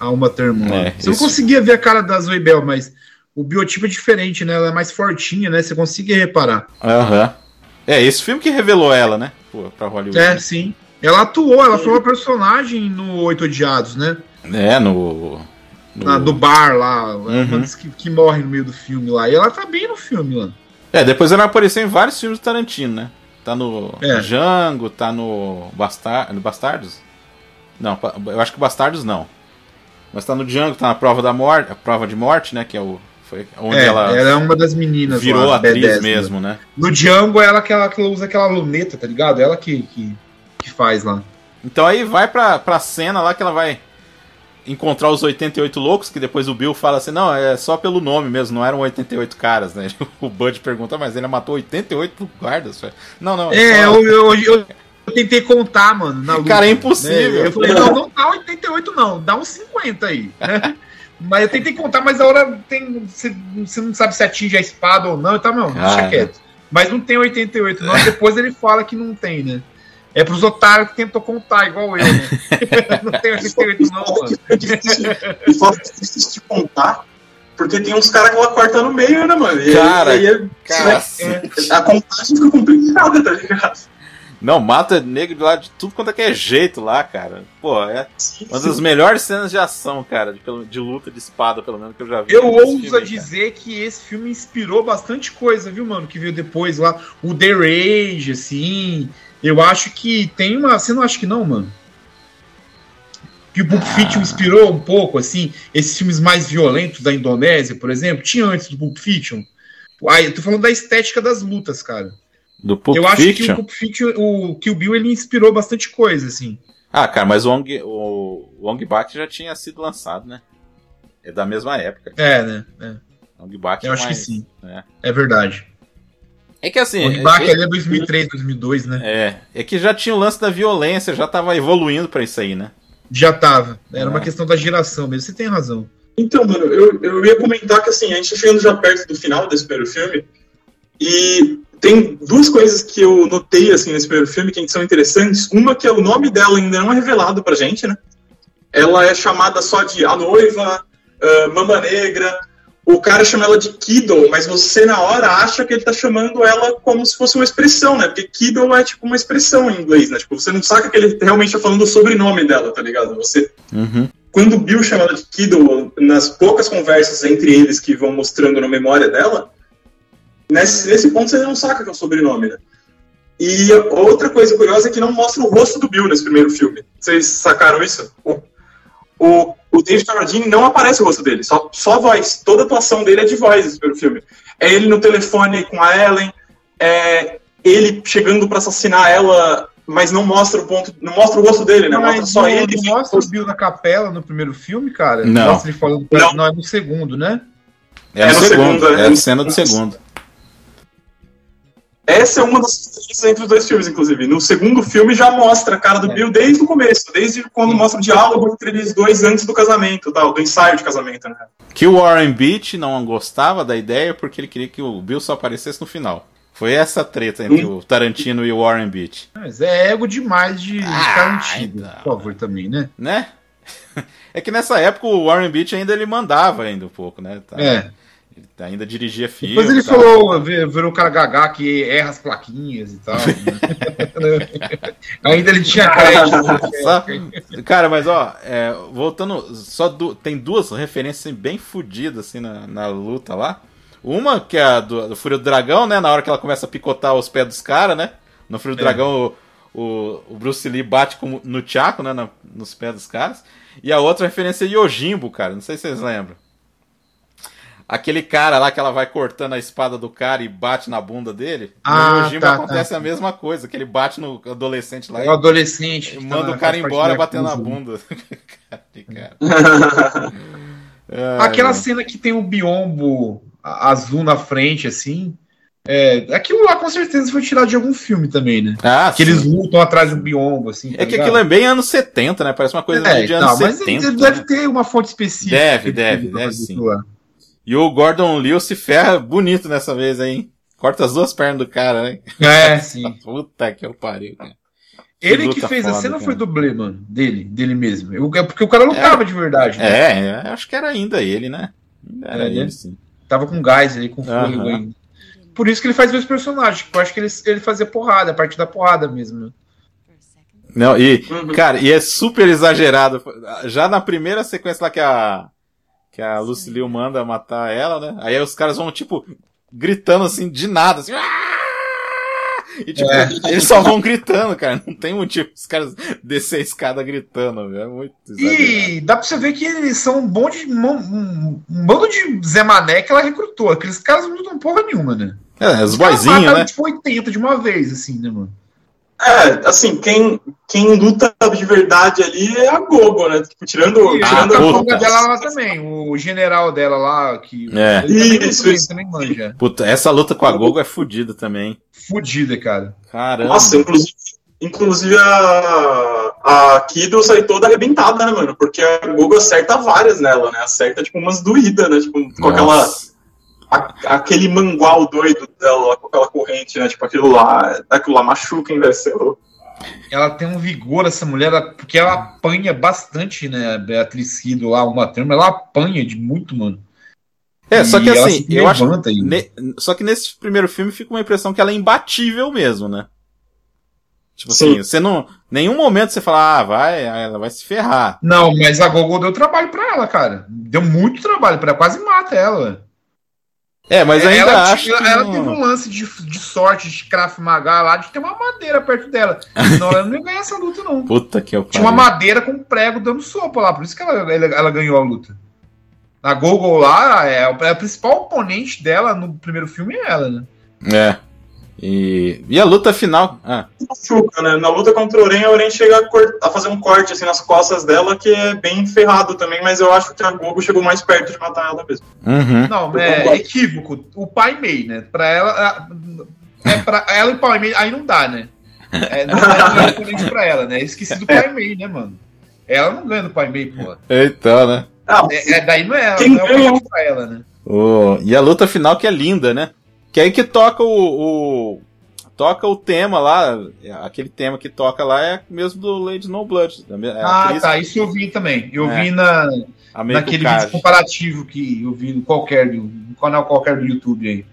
a Uma Thurman. É. Você não conseguia ver a cara da Zoe Bell, mas o biotipo é diferente, né? Ela é mais fortinha, né? Você conseguia reparar. Aham. É, esse filme que revelou ela, né? Pô, pra Hollywood. É, sim. Ela atuou, ela foi uma personagem no Oito Odiados, né? É, no. no- Na- do bar lá, Uhum. que, que morre no meio do filme lá. E ela tá bem no filme lá. É, depois ela apareceu em vários filmes do Tarantino, né? Tá no É. Django, tá no, Bastar... no Bastardos? Não, eu acho que Bastardos não. Mas tá no Django, tá na Prova da Morte, a Prova de Morte, né? Que é o. Foi onde É, ela, ela é uma das meninas virou lá, atriz mesmo, né? No Django, ela que ela que usa aquela luneta, tá ligado? Ela que, que, que faz lá. Então aí vai pra, pra cena lá que ela vai encontrar os 88 loucos, que depois o Bill fala assim, não, é só pelo nome mesmo, não eram 88 caras, né? O Bud pergunta, mas ele matou 88 guardas? Não, não. É, só- eu, eu, eu, eu tentei contar, mano, na luta. Cara, é impossível. né? Eu falei, não, não dá 88 não, dá uns 50 aí. né? Mas eu tentei contar, mas a hora tem. Você, não sabe se atinge a espada ou não, então, meu, deixa quieto. Mas não tem 88, não. Depois ele fala que não tem, né? É pros otários que tentou contar, igual eu, né? não tem 88, não, mano. É difícil, e fora que é difícil de contar, porque tem uns caras que ela corta no meio, né, mano? E aí- Cara, aí é- Cacete. é- a contagem fica complicada, tá ligado? Não, mata negro de lá de tudo quanto é que é jeito lá, cara. Pô, é Sim, uma sim. das melhores cenas de ação, cara, de, de luta de espada, pelo menos, que eu já vi. Eu ouso filme, a cara. dizer que esse filme inspirou bastante coisa, viu, mano? Que veio depois lá. O The Rage, assim. Eu acho que tem uma. Você não acha que não, mano? Que o Pulp Fiction Ah. inspirou um pouco, assim, esses filmes mais violentos da Indonésia, por exemplo, tinha antes do Pulp Fiction. Aí, eu tô falando da estética das lutas, cara. Do Pulp eu acho que Fiction? o Pulp Fiction, o Kill Bill, ele inspirou bastante coisa, assim. Ah, cara, mas o Ong, o, o Ong Bak já tinha sido lançado, né? É da mesma época. É, né? É. Ong Bak Eu acho mais- que sim. É, É verdade. É que assim. O Bach é, ali é 2003, 2002, né? é, é que já tinha o lance da violência, já tava evoluindo pra isso aí, né? Já tava. Era uma É. questão da geração mesmo. Você tem razão. Então, mano, eu, eu ia comentar que assim, a gente tá chegando já perto do final desse primeiro filme. E tem duas coisas que eu notei assim nesse primeiro filme que são interessantes. Uma que é o nome dela ainda não é revelado pra gente, né? Ela é chamada só de a noiva, ah, mama negra. O cara chama ela de Kiddle, mas você na hora acha que ele tá chamando ela como se fosse uma expressão, né? Porque Kiddle é tipo uma expressão em inglês, né? Tipo, você não saca que ele realmente tá falando o sobrenome dela, tá ligado? Você Uhum. quando o Bill chama ela de Kiddle, nas poucas conversas entre eles que vão mostrando na memória dela, nesse, nesse ponto você não saca que é o sobrenome, né? E outra coisa curiosa é que não mostra o rosto do Bill nesse primeiro filme. Vocês sacaram isso? O, o, o David Carradine não aparece o rosto dele, só, só a voz. Toda a atuação dele é de voz nesse primeiro filme. É ele no telefone com a Ellen, é ele chegando pra assassinar ela, mas não mostra o ponto, não mostra o rosto dele, né? Mostra Mas só não, ele. não mostra o Bill na capela no primeiro filme, cara? Não. Mostra ele falando. Não. Não. é no segundo, né? É, no, É no segundo, segundo, é é. a cena do segundo. Essa é uma das diferenças entre os dois filmes, inclusive. No segundo filme já mostra a cara do É. Bill desde o começo, desde quando mostra o diálogo entre eles dois antes do casamento, tal, do ensaio de casamento, né? Que o Warren Beach não gostava da ideia porque ele queria que o Bill só aparecesse no final. Foi essa treta entre o Tarantino e o Warren Beach, Mas é ego demais de Ah, Tarantino, então. por favor, também, né? né? É que nessa época o Warren Beach ainda ele mandava ainda um pouco, né? Tá- É. Ele ainda dirigia filme. Depois ele tal. falou, vi- virou o cara gagá que erra as plaquinhas e tal. né? Ainda ele tinha crédito. né? Cara, mas ó, é, voltando, só du- tem duas referências assim, bem fodidas assim na, na luta lá. Uma que é a do, do Fúria do Dragão, né? Na hora que ela começa a picotar os pés dos caras, né? No Fúria do É. Dragão, o, o, o Bruce Lee bate com, no Chaco, né? na- nos pés dos caras. E a outra referência é Yojimbo, cara. Não sei se vocês lembram. Aquele cara lá que ela vai cortando a espada do cara e bate na bunda dele. Ah, no Yojimbo tá, acontece tá. a mesma coisa, que ele bate no adolescente lá É o adolescente. que tá Manda na- o cara embora batendo na né? bunda. Cara, Aquela mano. cena que tem o biombo azul na frente, assim. É, aquilo lá com certeza foi tirado de algum filme também, né? Ah, Que sim. eles lutam atrás do biombo, assim. É que aquilo é bem anos 70, né? Parece uma coisa É, de tá, anos mas 70. ele deve ter uma fonte específica. Deve, deve, deve sim. lá. E o Gordon Liu se ferra bonito nessa vez hein? Corta as duas pernas do cara, né? É, sim. Puta que eu pariu, cara. Ele que fez a foda, cena cara. foi dublê, mano. Dele, dele mesmo. Eu- é porque o cara lutava de verdade, né? É, é, acho que era ainda ele, né? Ainda Era É, né? ele, sim. Tava com gás ali, com fôlego Aham. ainda. Por isso que ele faz dois personagens. que Eu acho que ele, ele fazia porrada, a partir da porrada mesmo, né? Não, e, Uhum. cara, e é super exagerado. Já na primeira sequência lá que a. Que a Lucy Liu manda matar ela, né? Aí os caras vão, tipo, gritando assim, de nada, assim. "Ah!" E tipo, É. eles só vão gritando, cara. Não tem motivo os caras descer a escada gritando, velho. É muito exagerado. E dá pra você ver que eles são um bom de. Um, um, bando de Zé Mané que ela recrutou. Aqueles caras não lutam porra nenhuma, né? É, os boizinhos, né? Tipo 80 de uma vez, assim, né, mano? É, assim, quem, quem luta de verdade ali é a Gogo, né? Tipo, tirando, E Ah, tirando a capunga dela lá também, o general dela lá, que. É. Ele também, Isso, também, isso. também manja. Puta, essa luta com a Gogo é fodida também. Fudida, cara. Caramba. Nossa, inclusive, inclusive a, a Kido sai toda arrebentada, né, mano? Porque a Gogo acerta várias nela, né? Acerta, tipo, umas doídas, né? Tipo, com aquela, Nossa. A- aquele mangual doido dela, lá, com aquela corrente, né? Tipo, aquilo lá, aquilo lá machuca, hein, velho? É louco. Ela tem um vigor, essa mulher, porque ela apanha bastante, né? A Beatriz Kido lá, uma termo, ela apanha de muito, mano. É, só que E assim, eu acho. ne- só que nesse primeiro filme fica uma impressão que ela é imbatível mesmo, né? Tipo Sim. assim, você não. Nenhum momento você fala, ah, vai, ela vai se ferrar. Não, mas a Gogo deu trabalho pra ela, cara. Deu muito trabalho pra ela, quase mata ela. É, mas ainda ela, acho tinha- que. ela teve um lance de, de sorte de Krav Maga lá, de ter uma madeira perto dela. Senão ela não ia ganhar essa luta, não. Puta que eu Tinha uma madeira com prego dando sopa lá, por isso que ela, ela, ela ganhou a luta. A Gogo lá, é, a principal oponente dela no primeiro filme é ela, né? É. E, e a luta final. Ah, machuca, né? Na luta contra o Oren, a Oren chega a, cort- a fazer um corte assim nas costas dela, que é bem ferrado também, mas eu acho que a Gogo chegou mais perto de matar ela mesmo. uhum. Não, é equívoco. O pai Mei, né? Pra ela. É pra ela e o pai Mei, aí não dá, né? É, não é referente pra ela, né? Esqueci do pai Mei, né, mano? Ela não ganha do pai Mei, pô. Então, né? Ah, É, é, daí não é ela, Quem não é o ganha? pai pra ela, né? O- e a luta final que é linda, né? Que é aí que toca o, o- Toca o tema lá, aquele tema que toca lá é mesmo do Lady No Blood. É a ah, tá. Isso eu vi também. Eu É. vi na, naquele vídeo comparativo que eu vi no qualquer, no canal qualquer do YouTube aí.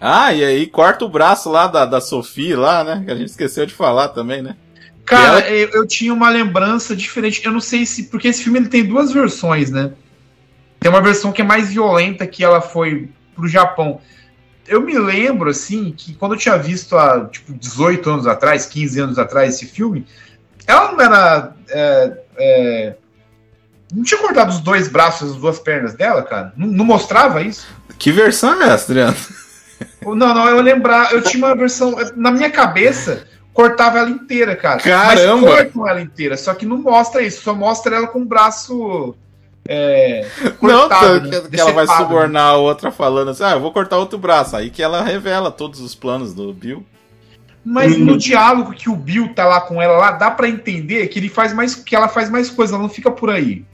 Ah, e aí corta o braço lá da, da Sofia lá, né? Que a gente esqueceu de falar também, né? Cara, eu, eu tinha uma lembrança diferente. Eu não sei se. Porque esse filme ele tem duas versões, né? Tem uma versão que é mais violenta, que ela foi pro Japão. Eu me lembro, assim, que quando eu tinha visto há, tipo, 18 anos atrás, 15 anos atrás, esse filme, ela não era. é, é, não tinha cortado os dois braços, as duas pernas dela, cara? Não, não mostrava isso? Que versão é essa, Adriano? Não, não, eu lembrar, eu tinha uma versão. Na minha cabeça, cortava ela inteira, cara. Caramba! Mas cortam ela inteira, só que não mostra isso, só mostra ela com o braço. É, Não, cortado, que, né? que ela vai subornar a outra falando assim, ah, eu vou cortar outro braço. Aí que ela revela todos os planos do Bill. Mas Uhum. no diálogo que o Bill tá lá com ela lá, dá pra entender que ele faz mais que ela faz mais coisa, ela não fica por aí.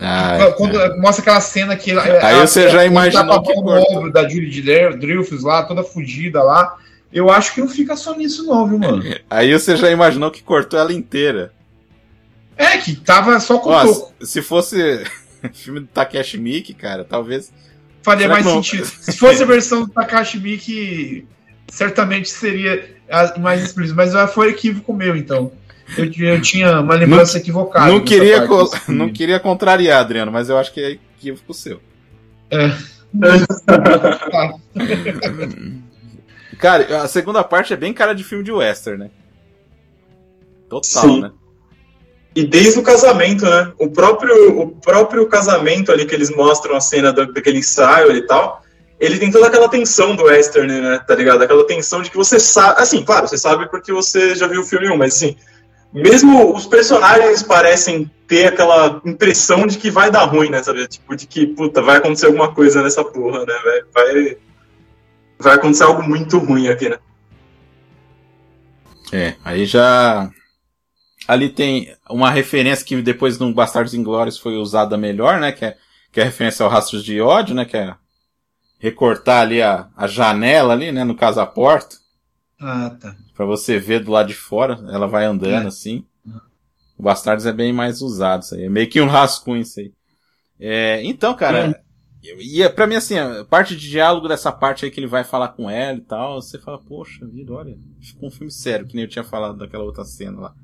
Ah, Quando mostra aquela cena que ela, Aí ela- você já imaginou tá com a que cortou. ombro da Julie Dreyfus lá, toda fodida lá. Eu acho que não fica só nisso não, viu, mano? Aí você já imaginou que cortou ela inteira. É que tava só com o Ó, se- se fosse filme do Takeshi Miike, cara, talvez. Faria mais não? sentido. Se fosse a versão do Takashi Miike, certamente seria a- mais explícito. Mas ah, foi equívoco meu, então. Eu, eu tinha uma lembrança equivocada. não, queria co- filme. não queria contrariar, Adriano, mas eu acho que é equívoco seu. Tá. Cara, a segunda parte é bem cara de filme de western, né? Total, Sim. né? E desde o casamento, né? O próprio, o próprio casamento ali que eles mostram a cena do- daquele ensaio e tal, ele tem toda aquela tensão do western, né? Tá ligado? Aquela tensão de que você sabe. Assim, claro, você sabe porque você já viu o filme 1, mas assim, mesmo os personagens parecem ter aquela impressão de que vai dar ruim, né? Sabe? Tipo, de que, puta, vai acontecer alguma coisa nessa porra, né? Vai, vai, acontecer algo muito ruim aqui, né? É, aí já. Ali tem uma referência que depois no Bastardos Inglórios foi usada melhor, né? Que é, que é a referência ao Rastros de Ódio, né? Que é recortar ali a, a janela ali, né? No caso a porta, Ah, tá. pra você ver do lado de fora. Ela vai andando É. assim. O Bastardos é bem mais usado isso aí. É meio que um rascunho isso aí. É, então, cara. E é, pra mim, assim, a parte de diálogo dessa parte aí que ele vai falar com ela e tal, você fala, poxa vida, olha, ficou um filme sério, que nem eu tinha falado daquela outra cena lá.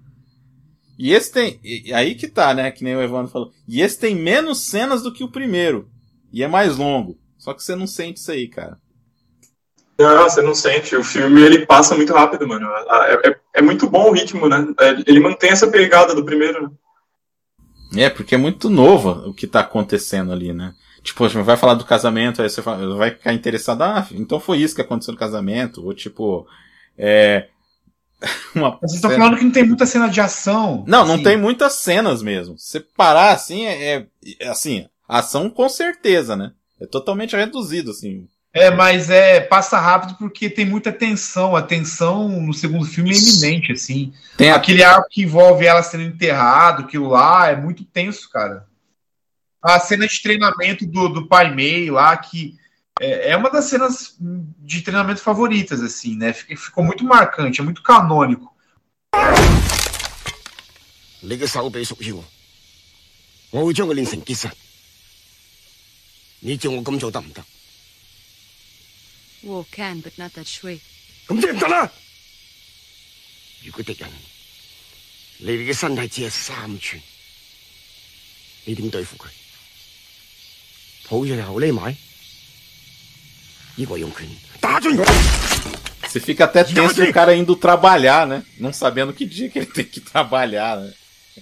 E esse tem. e- aí que tá, né? Que nem o Evandro falou. E esse tem menos cenas do que o primeiro. E é mais longo. Só que você não sente isso aí, cara. Não, você não sente. O filme ele passa muito rápido, mano. É, é- é muito bom o ritmo, né? É, Ele mantém essa pegada do primeiro. né? É, porque é muito novo o que tá acontecendo ali, né? Tipo, a gente vai falar do casamento, aí você vai ficar interessado, ah, então foi isso que aconteceu no casamento. Ou tipo, é. Uma Vocês estão cena- falando que não tem muita cena de ação. Não, não assim. tem muitas cenas mesmo. Se parar assim, é, é- é, assim, ação com certeza, né? É totalmente reduzido, assim. É, mas é passa rápido porque tem muita tensão. A tensão no segundo filme é iminente, assim. Tem a- Aquele arco que envolve ela sendo enterrado, aquilo lá, é muito tenso, cara. A cena de treinamento do, do Pai Mei lá, que é, é uma das cenas de treinamento favoritas, assim, né? Fic- Ficou muito marcante, é muito canônico. 你嘅手臂属于我，我会将佢练成结实。你叫我咁做得唔得？ War can, but not that shui. 咁即系唔得啦！如果敌人你哋嘅身体只系三寸，你点对付佢？抱住后匿埋，呢、个用拳打进佢。 você fica até tenso o cara indo trabalhar, né? Não sabendo que dia que ele tem que trabalhar, né?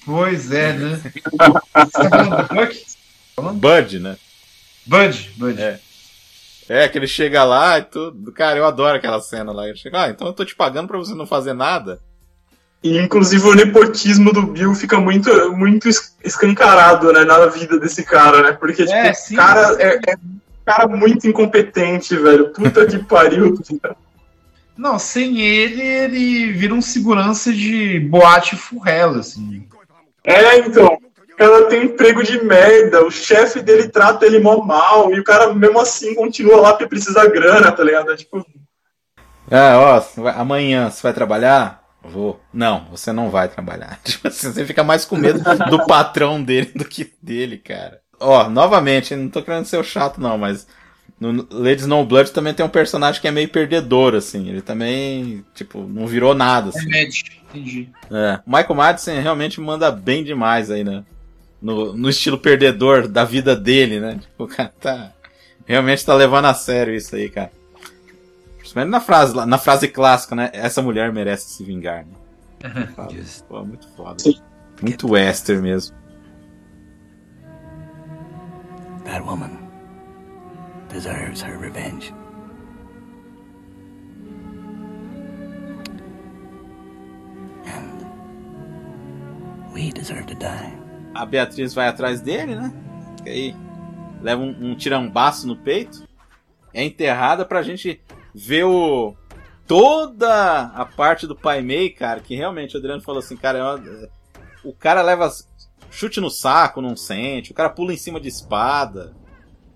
Pois é, né? Você tá falando do Buck? Bud, né? Bud, Bud. É. É, que ele chega lá e tudo. Cara, eu adoro aquela cena lá. Ele chega, ah, então eu tô te pagando pra você não fazer nada. E inclusive o nepotismo do Bill fica muito, muito es- escancarado, né, na vida desse cara, né? Porque, tipo, É, o sim. cara é, é um cara muito incompetente, velho. Puta que pariu. Não, sem ele, ele vira um segurança de boate furrela, assim. É, então. O cara tem um emprego de merda, o chefe dele trata ele mó mal, e o cara mesmo assim continua lá porque precisa grana, tá ligado? É tipo, Ah, ó, amanhã você vai trabalhar? Vou. Não, você não vai trabalhar. Tipo assim, você fica mais com medo do patrão dele do que dele, cara. Ó, novamente, não tô querendo ser o chato não, mas no Lady Snowblood também tem um personagem que é meio perdedor, assim. Ele também, tipo, não virou nada, assim. Remédio, entendi. É. O Michael Madison realmente manda bem demais aí, né? No, no estilo perdedor da vida dele, né? Tipo, o cara tá. Realmente tá levando a sério isso aí, cara. Principalmente na frase, na frase clássica, né? Essa mulher merece se vingar, né? Pô, muito foda. Muito western mesmo. That woman deserves her revenge. And we deserve to die. A Beatriz vai atrás dele, né? E aí leva um, um tirambaço no peito. É enterrada pra gente ver o. Toda a parte do Pai Mei, cara, que realmente o Adriano falou assim, cara, é uma- o cara leva chute no saco, não sente, o cara pula em cima de espada.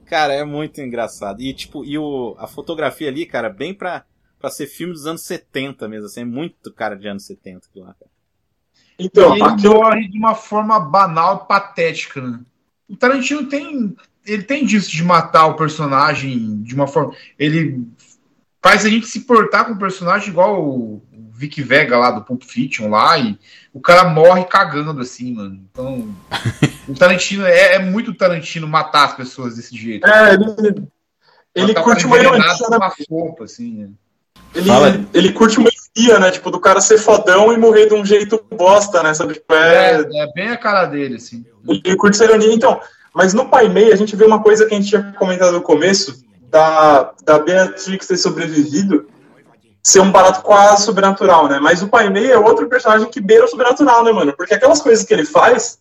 Cara, é muito engraçado. E tipo, e o, a fotografia ali, cara, bem pra, pra ser filme dos anos 70 mesmo, assim, é muito cara de anos 70 aquilo lá, cara. então, ele aquilo morre de uma forma banal e patética, né? O Tarantino tem. Ele tem disso de matar o personagem de uma forma. Ele faz a gente se portar com o personagem igual o Vic Vega lá do Pulp Fiction lá, e o cara morre cagando assim, mano. Então. o Tarantino é, é muito Tarantino matar as pessoas desse jeito. É, ele, ele curte uma ironia, né? uma sopa, assim, né? Ele, ele curte uma ironia, né? Tipo, do cara ser fodão e morrer de um jeito bosta, né? Sabe? Tipo, é, É, é bem a cara dele, assim. Ele curte essa ironia, então. Mas no Pai Mei, a gente vê uma coisa que a gente tinha comentado no começo, da, da Beatrix ter sobrevivido, ser um barato quase sobrenatural, né? Mas o Pai Mei é outro personagem que beira o sobrenatural, né, mano? Porque aquelas coisas que ele faz,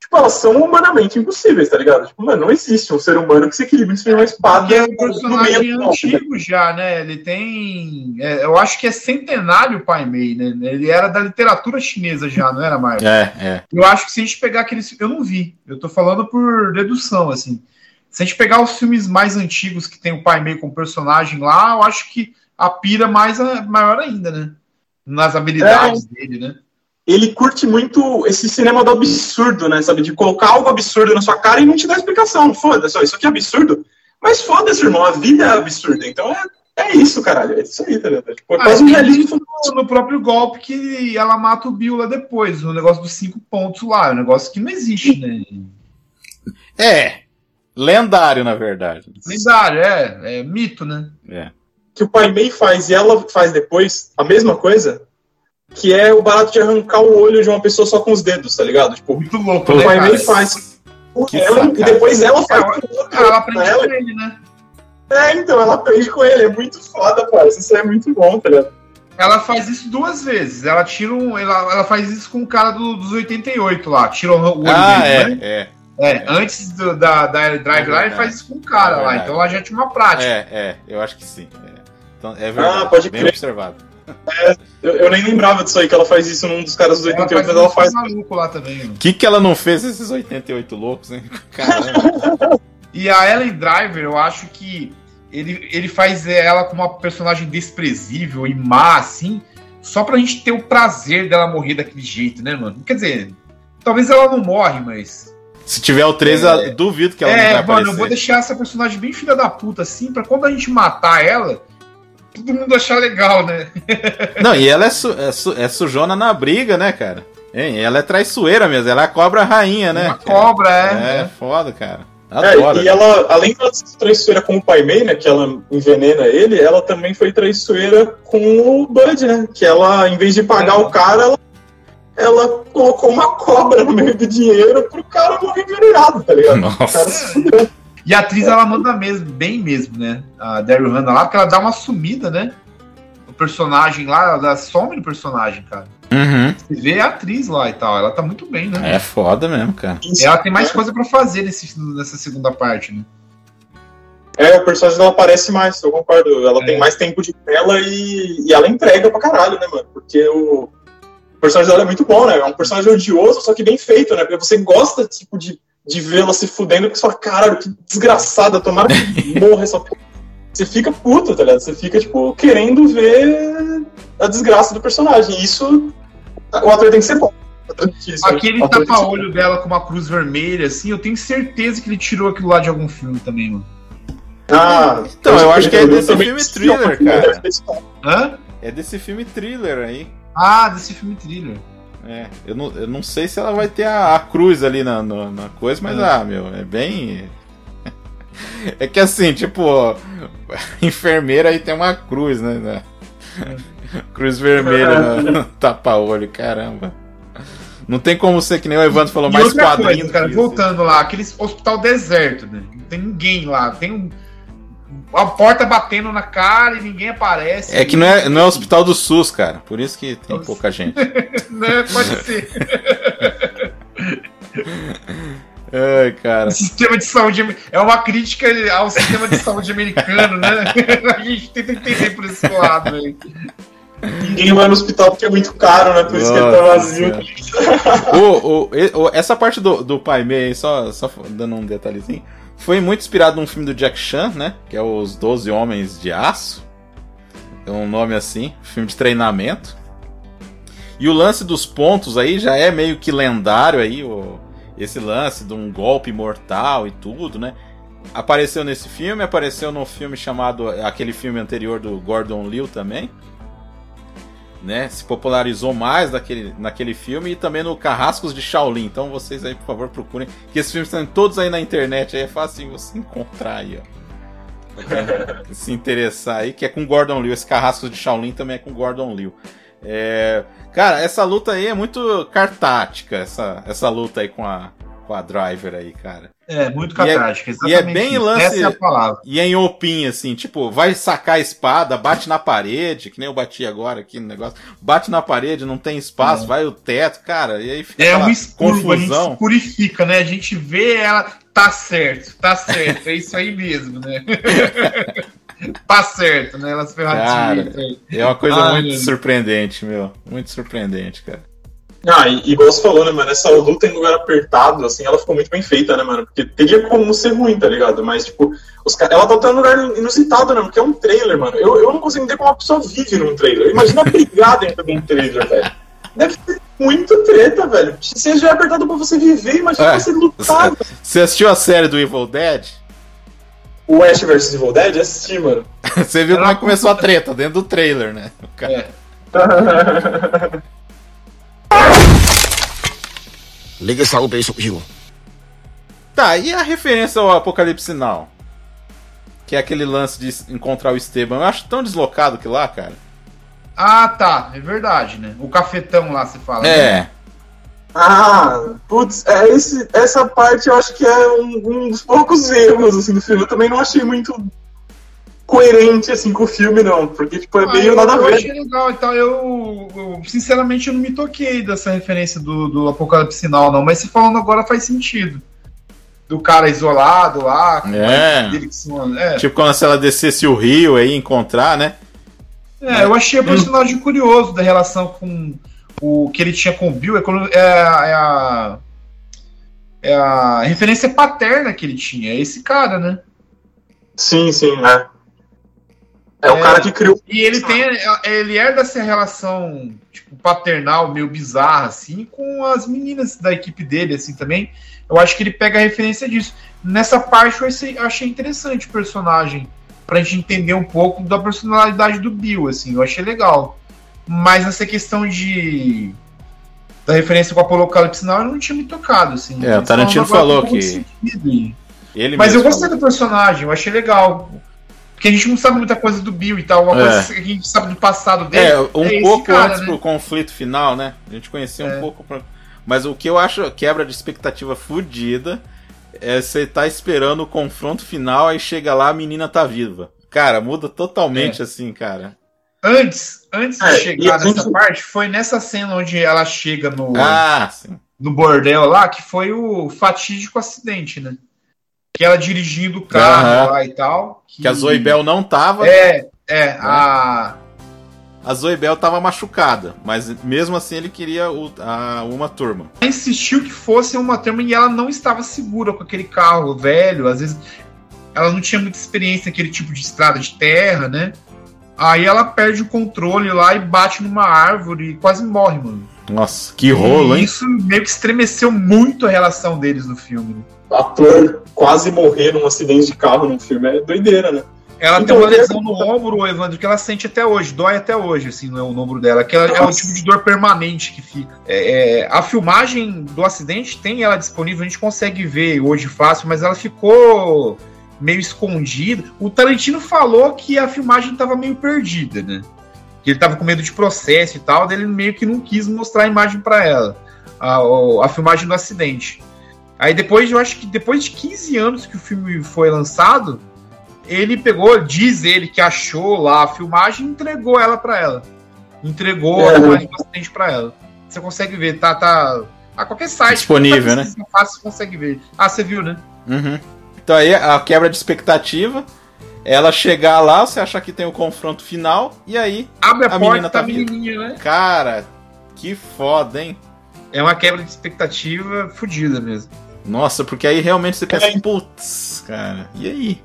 tipo, elas são humanamente impossíveis, tá ligado? Tipo, mano, não existe um ser humano que se equilibre em uma espada Porque é um personagem antigo já, né? Ele tem. é, eu acho que é centenário o Pai Mei, né? Ele era da literatura chinesa já, não era mais? É, é. Eu acho que se a gente pegar aqueles. Eu não vi. Eu tô falando por dedução, assim. Se a gente pegar os filmes mais antigos que tem o Pai Mei como personagem lá, eu acho que a pira mais a- maior ainda, né? Nas habilidades dele, né? ele curte muito esse cinema do absurdo, né? Sabe? De colocar algo absurdo na sua cara e não te dar explicação. Foda-se, isso aqui é absurdo. Mas foda-se, irmão, a vida é absurda. Então é, é isso, caralho. É isso aí, tá ligado? Tipo, é Ah, quase um realismo. no, no próprio golpe que ela mata o Bill lá depois, no negócio dos cinco pontos lá, é um negócio que não existe, né? É. Lendário, na verdade. Lendário, é, é mito, né? É. Que o Pai Mei faz e ela faz depois a mesma coisa, que é o barato de arrancar o olho de uma pessoa só com os dedos, tá ligado? Tipo, Muito louco, o né, Pai? Mei faz Que ela, e depois ela faz. Ela- outro, Ela aprende ela- com ele, né? É, então, ela aprende com ele. É muito foda, parça. Isso é muito bom, tá ligado? Ela faz isso duas vezes. Ela tira um. Ela, ela faz isso com o cara do- dos 88 lá. Tira o olho Ah, dele, é, né? é. É, antes do- da, da Drive É lá, ele faz isso com o cara É lá. Então ela já tinha uma prática. É, é, eu acho que sim. É. Então, é verdade. Ah, pode bem crer. observado. Eu, eu nem lembrava disso aí, que ela faz isso num dos caras dos Ela 88, faz mas ela faz. maluco lá também. O que, que ela não fez esses 88 loucos, hein? Caramba. E a Ellen Driver, eu acho que ele, ele faz ela como uma personagem desprezível e má, assim, só pra gente ter o prazer dela morrer daquele jeito, né, mano? Quer dizer, talvez ela não morre, mas. Se tiver o 3, É. eu duvido que ela não é, vai mano, aparecer. eu vou deixar essa personagem bem filha da puta, assim, pra quando a gente matar ela, todo mundo achar legal, né? Não, e ela é, su- é, su- é sujona na briga, né, cara? Hein, ela é traiçoeira mesmo, ela é a cobra rainha, né? Uma cobra, É, é. foda, cara. É, Adoro. e ela, além de ser traiçoeira com o Pai Mei, né, que ela envenena ele, ela também foi traiçoeira com o Bud, né, que ela, em vez de pagar o cara, ela, ela colocou uma cobra no meio do dinheiro pro cara morrer envenenado, tá ligado? O cara Nossa. E a atriz, ela manda mesmo, bem mesmo, né? A Daryl Hannah lá, porque ela dá uma sumida, né? O personagem lá, ela dá- some no personagem, cara. Uhum. Você vê a atriz lá e tal, ela tá muito bem, né? É foda mesmo, cara. E ela tem mais coisa pra fazer nesse, nessa segunda parte, né? É, o personagem dela aparece mais, eu concordo. Ela É. tem mais tempo de tela e, e ela entrega pra caralho, né, mano? Porque o, o personagem dela é muito bom, né? É um personagem odioso, só que bem feito, né? Porque você gosta, tipo, de, de vê-la se fudendo, porque você fala, caralho, que desgraçada, tomara que morra essa porra. Você fica puto, tá ligado? Você fica, tipo, querendo ver a desgraça do personagem. E isso, o ator tem que ser bom. Isso, Aquele que tapa-olho dela com uma cruz vermelha, assim, eu tenho certeza que ele tirou aquilo lá de algum filme também, mano. Ah, Então, eu acho que é desse filme thriller, cara. Hã? É desse filme thriller aí. Ah, desse filme thriller. É, eu não, eu não sei se ela vai ter a, a cruz ali na, na, na coisa, mas É. ah, meu, é bem. É que assim, tipo, enfermeira aí tem uma cruz, né? né? Cruz vermelha no, no tapa-olho, caramba. Não tem como ser que nem o Evandro falou, E mais quadrinho. coisa, cara, voltando lá, aquele hospital deserto, né? Não tem ninguém lá. Tem um, uma porta batendo na cara e ninguém aparece. É que não é, não é hospital do SUS, cara. Por isso que tem Nossa. pouca gente. né? Pode ser. Ai, cara. O sistema de saúde é uma crítica ao sistema de saúde americano, né? A gente tenta entender por esse lado aí. Ninguém vai no hospital porque é muito caro, né? Por isso que ele tá Nossa vazio. o, o, o- essa parte do, do Pai Mei, aí, só, só dando um detalhezinho, foi muito inspirado num filme do Jack Chan, né? Que é Os Doze Homens de Aço. É um nome assim, filme de treinamento. E o lance dos pontos aí já é meio que lendário aí, o, esse lance de um golpe mortal e tudo, né? Apareceu nesse filme, apareceu no filme chamado, aquele filme anterior do Gordon Liu também né, se popularizou mais naquele, naquele filme e também no Carrascos de Shaolin. Então vocês aí, por favor, procurem. Que esses filmes estão todos aí na internet, aí é fácil você encontrar aí, ó. Se interessar aí, que é com Gordon Liu. Esse Carrascos de Shaolin também é com Gordon Liu. É, cara, essa luta aí é muito cartática, essa, essa luta aí com a, com a Driver aí, cara. É, muito E é- catártica. e é exatamente bem isso. lance- Essa é a palavra. E é em opim, assim, tipo, vai sacar a espada, bate na parede, que nem eu bati agora aqui no negócio, bate na parede, não tem espaço, É. vai o teto, cara, e aí fica É aquela um escuro, a gente confusão. purifica, né? A gente vê ela, tá certo, tá certo, é isso aí mesmo, né? tá certo, né? Elas ferradinhas. Cara. É uma coisa muito meu- surpreendente, meu. Muito surpreendente, cara. Ah, e igual você falou, né, mano? Essa luta em lugar apertado, assim, ela ficou muito bem feita, né, mano? Porque teria como ser ruim, tá ligado? Mas, tipo, os ca- ela tá lutando em lugar inusitado, né? Porque é um trailer, mano. Eu, eu não consigo entender como uma pessoa vive num trailer. Imagina brigar dentro de um trailer, velho. Deve ser muito treta, velho. Você já é apertado pra você viver, imagina É. você lutar. Você assistiu a série do Evil Dead? O Ash vs Evil Dead, assisti, mano. Você viu como é que começou a treta dentro do trailer, né? O cara- É. Tá, e a referência ao Apocalipse Now? Que é aquele lance de encontrar o Esteban. Eu acho tão deslocado que lá, cara. Ah, tá, é verdade, né? O cafetão lá, você fala. né? É. Ah, putz, é esse, essa parte eu acho que é um, um dos poucos erros assim, do filme. Eu também não achei muito coerente assim com o filme, não. Porque, tipo, é Ah, meio eu, nada a eu ver. achei legal, então eu, eu, sinceramente eu não me toquei dessa referência do, do Apocalipse Sinal, não, mas se falando agora faz sentido. Do cara isolado lá, com É. dele que se é. Tipo, quando se ela descesse o rio aí encontrar, né? É, eu achei o personagem curioso da relação com o que ele tinha com o Bill. É, quando- é, a- é a, é a referência paterna que ele tinha. É esse cara, né? Sim, sim, é. É, o É. cara que criou. E ele tem. Ele é dessa relação tipo, paternal, meio bizarra, assim, com as meninas da equipe dele, assim, também. Eu acho que ele pega a referência disso. Nessa parte eu achei, interessante o personagem. Pra gente entender um pouco da personalidade do Bill, assim, eu achei legal. Mas essa questão de. Da referência com o Apocalipse Now eu não tinha me tocado, assim. É, o Tarantino falou que- Ele Mas eu gostei falou. do personagem, eu achei legal. Porque a gente não sabe muita coisa do Bill e tal, uma É. coisa que a gente sabe do passado dele. É, um esse pouco cara, antes né? pro conflito final, né? A gente conhecia É. um pouco. pra- Mas o que eu acho quebra de expectativa fudida é você tá esperando o confronto final, aí chega lá, a menina tá viva. Cara, muda totalmente É. assim, cara. Antes, antes de É, chegar nessa gente- parte, foi nessa cena onde ela chega no, Ah, sim. no bordel lá, que foi o fatídico acidente, né? Que ela dirigindo o carro Aham. lá e tal. Que a Zoe Bell não tava. É, é, a. A Zoe Bell tava machucada, mas mesmo assim ele queria o- a- uma turma. Ela insistiu que fosse uma turma e ela não estava segura com aquele carro velho. Às vezes ela não tinha muita experiência naquele tipo de estrada de terra, né? Aí ela perde o controle lá e bate numa árvore e quase morre, mano. Nossa, que rolo, e hein? isso meio que estremeceu muito a relação deles no filme. O ator quase morrer num acidente de carro num filme é doideira, né? Ela Então, tem uma lesão no ombro, Evandro, que ela sente até hoje, dói até hoje, assim, no, ombro dela. Que ela- é o Nossa. tipo de dor permanente que fica. É, é, a filmagem do acidente tem ela disponível, a gente consegue ver hoje fácil, mas ela ficou meio escondida. O Tarantino falou que a filmagem estava meio perdida, né? Que ele tava com medo de processo e tal, daí ele meio que não quis mostrar a imagem para ela, a, a filmagem do acidente. Aí depois, eu acho que depois de 15 anos que o filme foi lançado, ele pegou, diz ele que achou lá a filmagem e entregou ela pra ela. Entregou É, a imagem do acidente pra ela. Você consegue ver, tá, tá. A qualquer site. Disponível, qualquer né? Fácil, você consegue ver. Ah, você viu, né? Uhum. Então aí a quebra de expectativa, ela chegar lá, você achar que tem o confronto final, e aí, Abre a, A porta menina tá tá menininha, né? cara, que foda, hein? É uma quebra de expectativa fodida mesmo. Nossa, porque aí realmente você pensa, É. putz, cara, e aí?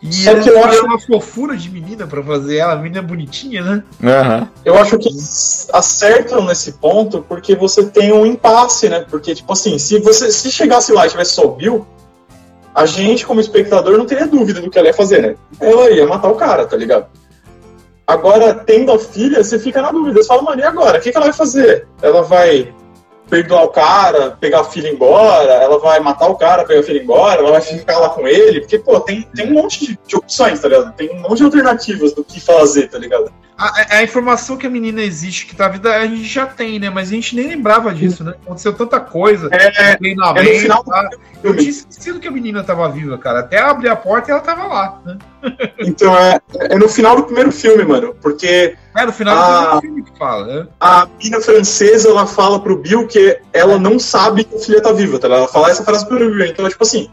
E Só ela que eu acho- uma fofura de menina pra fazer ela, a menina bonitinha, né? Aham. Eu acho que acertam nesse ponto porque você tem um impasse, né? Porque, tipo assim, se você se chegasse lá e tivesse só o Bill, a gente, como espectador, não teria dúvida do que ela ia fazer, né? Ela ia matar o cara, tá ligado? Agora, tendo a filha, você fica na dúvida. Você fala, mano, e agora? O que, que ela vai fazer? Ela vai perdoar o cara, pegar a filha embora, ela vai matar o cara, pegar a filha embora, ela vai ficar lá com ele, porque, pô, tem, tem um monte de, de opções, tá ligado? Tem um monte de alternativas do que fazer, tá ligado? A, a- a informação que a menina existe, que tá viva, a gente já tem, né? Mas a gente nem lembrava disso, né? Aconteceu tanta coisa. É, treinamento, é no final tá? Eu tinha esquecido que a menina tava viva, cara. Até abrir a porta e ela tava lá, né? Então é, é no final do primeiro filme, mano. Porque É no final Ah. do primeiro filme que fala, né? a mina francesa ela fala pro Bill que ela não sabe que a filha tá viva, tá? Ela fala essa frase pro Bill. Então, tipo assim,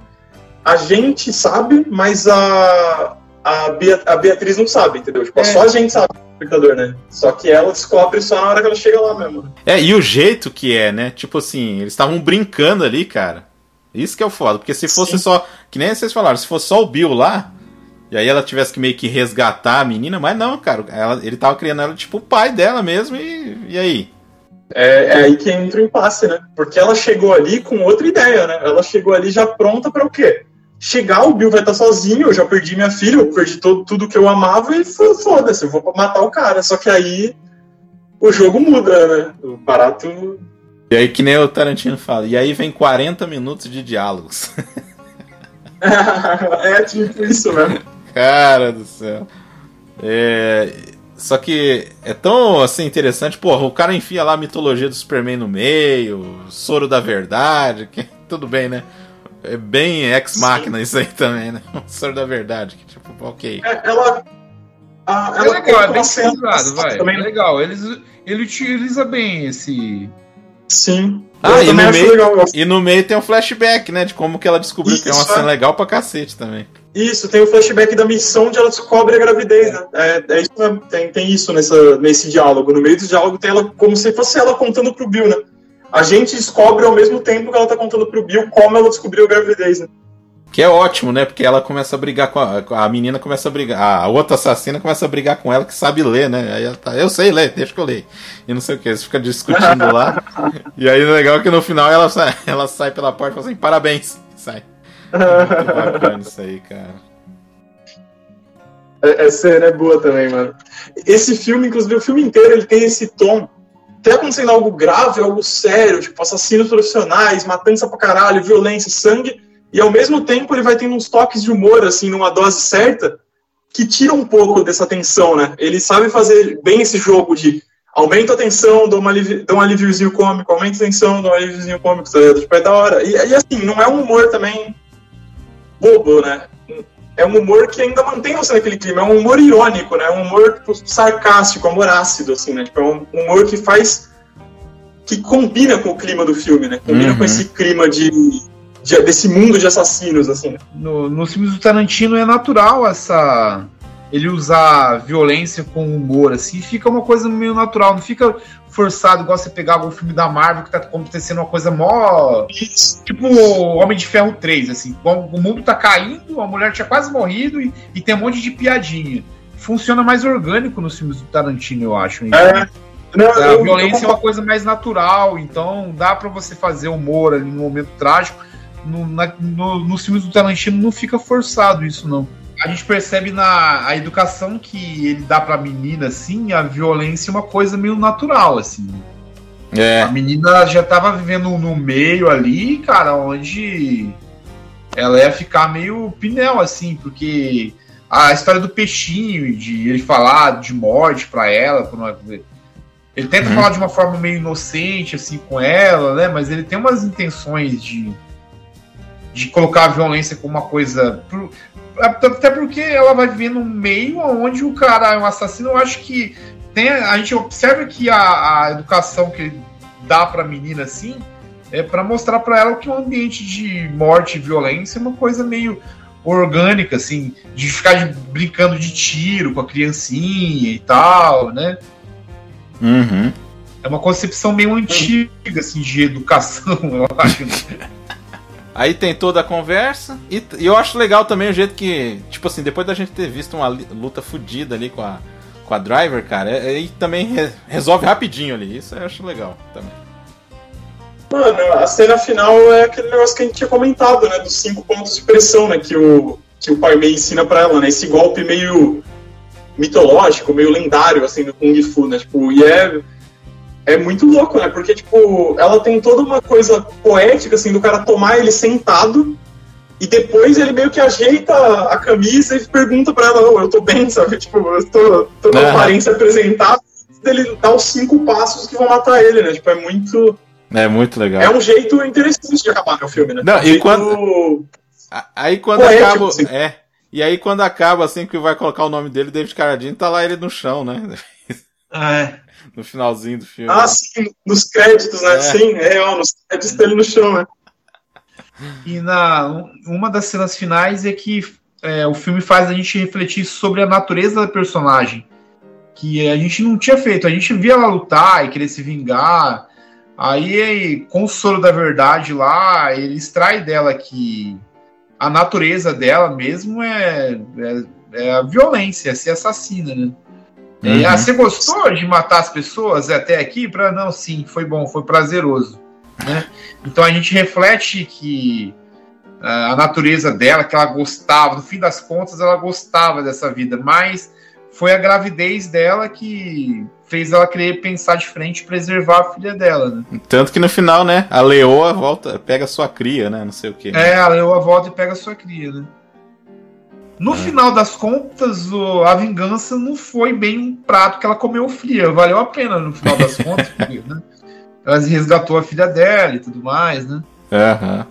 a gente sabe, mas a, a, Bea- a Beatriz não sabe, entendeu? Tipo, É. só a gente sabe, o espectador, né? Só que ela descobre só na hora que ela chega lá mesmo. É, e o jeito que é, né? Tipo assim, eles estavam brincando ali, cara. Isso que é o foda, porque se fosse Sim. só. Que nem vocês falaram, se fosse só o Bill lá, e aí ela tivesse que meio que resgatar a menina, mas não, cara. ela- ele tava criando ela tipo o pai dela mesmo, e, e aí? É, é aí que entra o impasse, né? Porque ela chegou ali com outra ideia, né? Ela chegou ali já pronta pra o quê? Chegar, o Bill vai estar sozinho, eu já perdi minha filha, eu perdi todo, tudo que eu amava e fo- foda-se, eu vou matar o cara. Só que aí o jogo muda, né? O barato. E aí, que nem o Tarantino fala, e aí vem 40 minutos de diálogos. é tipo isso mesmo. Cara do céu. É, Só que é tão assim interessante, porra, o cara enfia lá a mitologia do Superman no meio, soro da verdade, que tudo bem, né? É bem ex-máquina isso aí também, né? O soro da verdade, que tipo, ok. É, ela. a- É ela legal, é bem equilibrado, vai. também, É legal. Eles, ele utiliza bem esse. Sim. Ah, eu e no meio- legal. E no meio tem um flashback, né? De como que ela descobriu que é uma Isso, cena é. legal pra cacete também. Isso, tem o flashback da missão onde ela descobre a gravidez, né? É, é isso tem, tem isso nessa, nesse diálogo. No meio do diálogo tem ela como se fosse ela contando pro Bill, né? A gente descobre ao mesmo tempo que ela tá contando pro Bill como ela descobriu a gravidez, né? Que é ótimo, né? Porque ela começa a brigar com a, a menina, começa a brigar. A outra assassina começa a brigar com ela que sabe ler, né? Aí ela tá, eu sei ler, deixa que eu leio. E não sei o que, eles ficam discutindo lá. E aí o legal é que no final ela sai, ela sai pela porta e fala assim, parabéns. Sai. Muito bacana isso aí, cara. É- Essa cena é boa também, mano. Esse filme, inclusive, o filme inteiro, ele tem esse tom. Tem acontecendo algo grave, algo sério, tipo assassinos profissionais, matança pra caralho, violência, sangue, e ao mesmo tempo ele vai tendo uns toques de humor, assim, numa dose certa, que tira um pouco dessa tensão, né? Ele sabe fazer bem esse jogo de aumento a tensão, dou, uma alivi, dou um alíviozinho cômico, aumento a tensão, dou um alíviozinho cômico, tá ligado? Tipo, é da hora. E, e assim, não é um humor também bobo, né? É um humor que ainda mantém você naquele clima, é um humor irônico, né? Um humor tipo, sarcástico, um humor ácido, assim, né? Tipo, é um humor que faz. que combina com o clima do filme, né? Combina Uhum. com esse clima de, de- desse mundo de assassinos, assim. né? No, nos filmes do Tarantino é natural essa. Ele usar violência com humor, assim, fica uma coisa meio natural, não fica forçado, igual você pegar algum filme da Marvel que tá acontecendo uma coisa mó. Tipo Homem de Ferro 3, assim. O mundo tá caindo, a mulher tinha quase morrido e, e tem um monte de piadinha. Funciona mais orgânico nos filmes do Tarantino, eu acho. É. Não, A eu- violência é eu uma coisa mais natural, então dá pra você fazer humor ali no momento trágico. No, na- no- nos filmes do Tarantino não fica forçado isso, não. A gente percebe na a educação que ele dá pra menina, assim, a violência é uma coisa meio natural, assim. É. A menina já tava vivendo no meio ali, cara, onde ela ia ficar meio pinel, assim, porque a história do peixinho, de ele falar de morte pra ela, ele tenta Uhum. falar de uma forma meio inocente, assim, com ela, né? Mas ele tem umas intenções de, de colocar a violência como uma coisa. Pro- Até porque ela vai viver num meio onde o cara é um assassino. Eu acho que tem, a gente observa que a, a educação que ele dá pra menina assim é para mostrar pra ela que o ambiente de morte e violência é uma coisa meio orgânica, assim, de ficar brincando de tiro com a criancinha e tal, né? Uhum. É uma concepção meio antiga, assim, de educação, eu acho. Aí tem toda a conversa. E, e eu acho legal também o jeito que, tipo assim, depois da gente ter visto uma luta fodida ali com a, com a driver, cara, é- aí também re- resolve rapidinho ali. Isso eu acho legal também. Mano, a cena final é aquele negócio que a gente tinha comentado, né? Dos cinco pontos de pressão, né? Que o, que o Pai Mei ensina pra ela, né? Esse golpe meio mitológico, meio lendário, assim, do Kung Fu, né? Tipo, e é, é muito louco, né? Porque, tipo, ela tem toda uma coisa poética, assim, do cara tomar ele sentado e depois ele meio que ajeita a camisa e pergunta pra ela, oh, eu tô bem, sabe? Tipo, eu tô, tô na aparência apresentável. Ele dá os cinco passos que vão matar ele, né? Tipo, é muito... É muito legal. É um jeito interessante de acabar o filme, né? Não, É um e jeito- quando- Aí quando Poético, acaba. assim. É. E aí quando acaba, assim, que vai colocar o nome dele, David Carradine, tá lá ele no chão, né? É. No finalzinho do filme. Ah, sim, nos créditos, né? É. Sim, é real, nos créditos dele no chão, né? E na, uma das cenas finais é que é, o filme faz a gente refletir sobre a natureza da personagem. Que a gente não tinha feito. A gente via ela lutar e querer se vingar. Aí, com o soro da verdade lá, ele extrai dela que a natureza dela mesmo é, é, é a violência, é ser assassina, né? Uhum. E, ah, você gostou de matar as pessoas até aqui? Pra, não, sim, foi bom, foi prazeroso. Né? Então a gente reflete que ah, a natureza dela, que ela gostava, no fim das contas, ela gostava dessa vida, mas foi a gravidez dela que fez ela querer pensar de frente e preservar a filha dela. Né? Tanto que no final, né? A leoa volta, pega sua cria, né? Não sei o que. É, a leoa volta e pega a sua cria, né? No final das contas, o- a vingança não foi bem um prato que ela comeu fria. Valeu a pena no final das contas, porque, né? Ela resgatou a filha dela e tudo mais, né? Aham.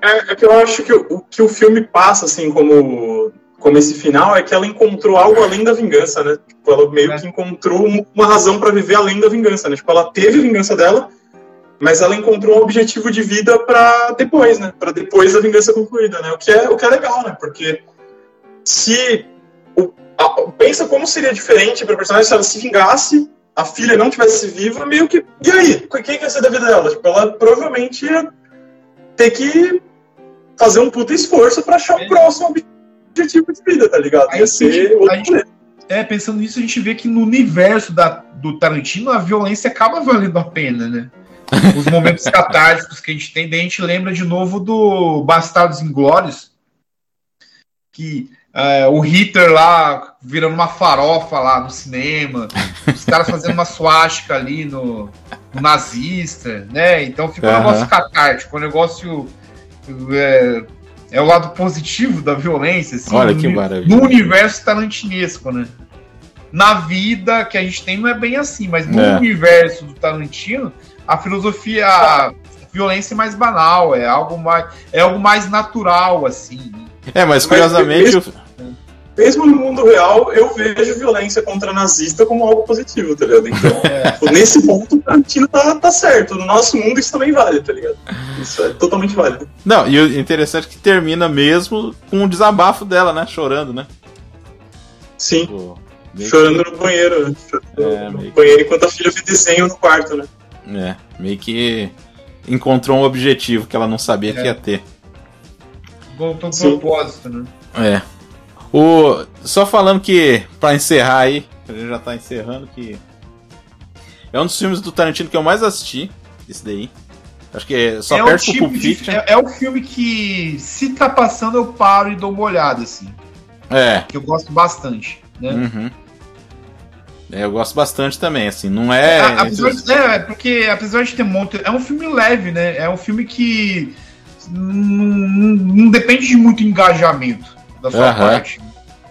É, é que eu acho que o, que o filme passa, assim, como, como esse final, é que ela encontrou algo além da vingança, né? Tipo, ela meio É. que encontrou um- uma razão pra viver além da vingança, né? Tipo, ela teve a vingança dela, mas ela encontrou um objetivo de vida pra depois, né? Pra depois da vingança concluída, né? O que é, o que é legal, né? Porque se. o- a- pensa como seria diferente pra personagem se ela se vingasse, a filha não tivesse viva, meio que. E aí? Quem que ia ser da vida dela? Tipo, ela provavelmente ia ter que fazer um puta esforço pra achar o próximo objetivo de vida, tá ligado? Ia ser outro gente-. É, pensando nisso, a gente vê que no universo da, do Tarantino a violência acaba valendo a pena, né? Os momentos catárticos que a gente tem, daí a gente lembra de novo do Bastardos Inglórios, que é, o Hitler lá virando uma farofa lá no cinema, os caras fazendo uma suástica ali no, no nazista, né? Então fica um negócio catártico, um negócio. É, é o lado positivo da violência, assim, Olha no que uni- maravilha. no universo tarantinesco, né? na vida que a gente tem não é bem assim, mas no É. universo do Tarantino, a filosofia, a violência é mais banal, é algo mais, é algo mais natural, assim. né? É, mas Mas curiosamente. mesmo- Mesmo no mundo real, eu vejo violência contra nazista como algo positivo, tá ligado? Então, tipo, nesse ponto, o Tarantino tá, tá certo. No nosso mundo isso também vale, tá ligado? Isso é totalmente válido. Não, e o interessante é que termina mesmo com um desabafo dela, né? Chorando, né? Sim, Pô, meio chorando no banheiro. né? Chorando É, no meio que- banheiro enquanto a filha vê desenho no quarto, né? que- é, meio que encontrou um objetivo que ela não sabia que É. ia ter. Voltou pro Sim. propósito, né? É. O, só falando que, pra encerrar aí, já tá encerrando, que é um dos filmes do Tarantino que eu mais assisti, esse daí. Acho que é só é o perto do tipo de, é, é o filme que, se tá passando, eu paro e dou uma olhada, assim. É. Que eu gosto bastante, né? Uhum. É, eu gosto bastante também, assim, não é... A- apesar de- é, porque apesar de ter um monte. É um filme leve, né? É um filme que não, não- não depende de muito engajamento da sua parte.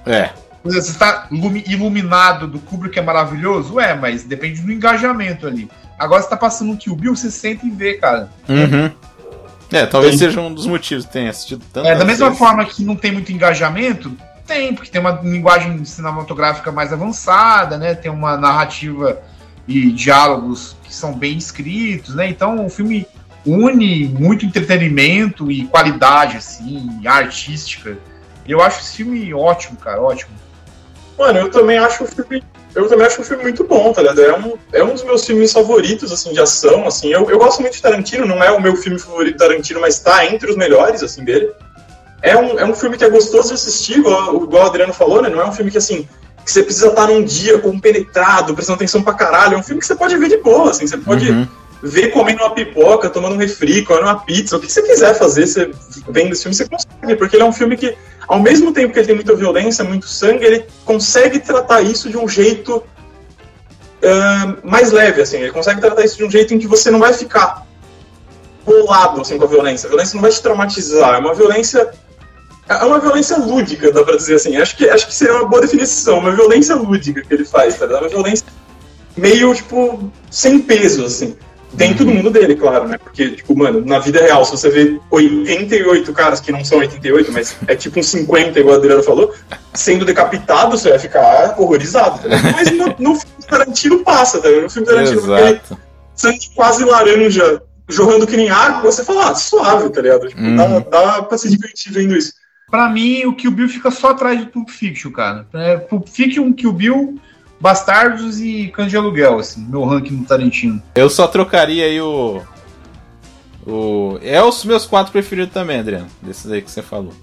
É, Você está lumi- iluminado do Kubrick é maravilhoso? É, mas depende do engajamento ali. Agora você tá passando um Kill Bill, você senta e vê, cara. uhum. É, talvez Sim. seja um dos motivos que tenha assistido tanto. É, da mesma forma que não tem muito engajamento, tem, porque tem uma linguagem cinematográfica mais avançada, né? Tem uma narrativa e diálogos que são bem escritos, né? Então o filme une muito entretenimento e qualidade, assim, artística. Eu acho esse filme ótimo, cara, ótimo. Mano, eu também acho o filme. Eu também acho o filme muito bom, tá ligado? É um, é um dos meus filmes favoritos, assim, de ação, assim. Eu, eu gosto muito de Tarantino, não é o meu filme favorito Tarantino, mas tá entre os melhores, assim, dele. É um, é um filme que é gostoso de assistir, igual, igual o Adriano falou, né? Não é um filme que, assim, que você precisa estar num dia compenetrado, prestando atenção pra caralho. É um filme que você pode ver de boa, assim. Você pode Uhum. ver comendo uma pipoca, tomando um refri, comendo uma pizza, o que você quiser fazer, você vendo esse filme, você consegue, porque ele é um filme que, ao mesmo tempo que ele tem muita violência, muito sangue, ele consegue tratar isso de um jeito ah, mais leve, assim, ele consegue tratar isso de um jeito em que você não vai ficar bolado, assim, com a violência, a violência não vai te traumatizar, é uma violência é uma violência lúdica, dá pra dizer assim, acho que, acho que seria uma boa definição, uma violência lúdica que ele faz, tá ligado? Uma violência meio, tipo, sem peso, assim. Dentro do mundo dele, claro, né? Porque, tipo, mano, na vida real, se você vê 88 caras que não são 88, mas é tipo uns 50, igual a Adriano falou, sendo decapitado, você vai ficar horrorizado. Tá ligado? Mas no, no filme do Tarantino passa, tá ligado? No filme do Tarantino, porque ele Exato. sangue quase laranja, jorrando que nem água, você fala, ah, suave, tá ligado? Tipo, Uhum. dá, dá pra se divertir vendo isso. Pra mim, o Kill Bill fica só atrás de Pulp Fiction, cara. É, Pulp Fiction, Kill Bill, Bastardos e Cães de Aluguel, assim, meu ranking no Tarantino. Eu só trocaria aí o. O. É os meus quatro preferidos também, Adriano. Desses aí que você falou.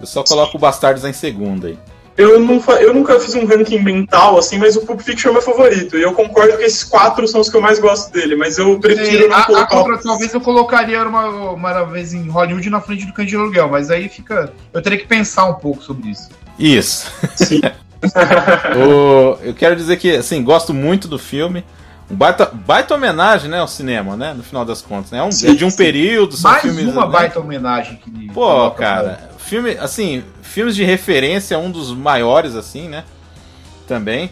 Eu só coloco o Bastardos em segunda aí. Eu, não, fa- eu nunca fiz um ranking mental, assim, mas o Pulp Fiction é meu favorito. E eu concordo que esses quatro são os que eu mais gosto dele, mas eu prefiro É, não a, a colocar o- contra, talvez eu colocaria uma, uma vez em Hollywood na frente do de Aluguel, mas aí fica. Eu teria que pensar um pouco sobre isso. Isso. Sim. O- eu quero dizer que, assim, gosto muito do filme. Um baita, baita homenagem, né, ao cinema, né? No final das contas, né? É, um, Sim, é de um sim. período, são Mais filmes. uma né? baita homenagem que Pô, cara, filme, assim, filmes de referência, um dos maiores, assim, né? Também.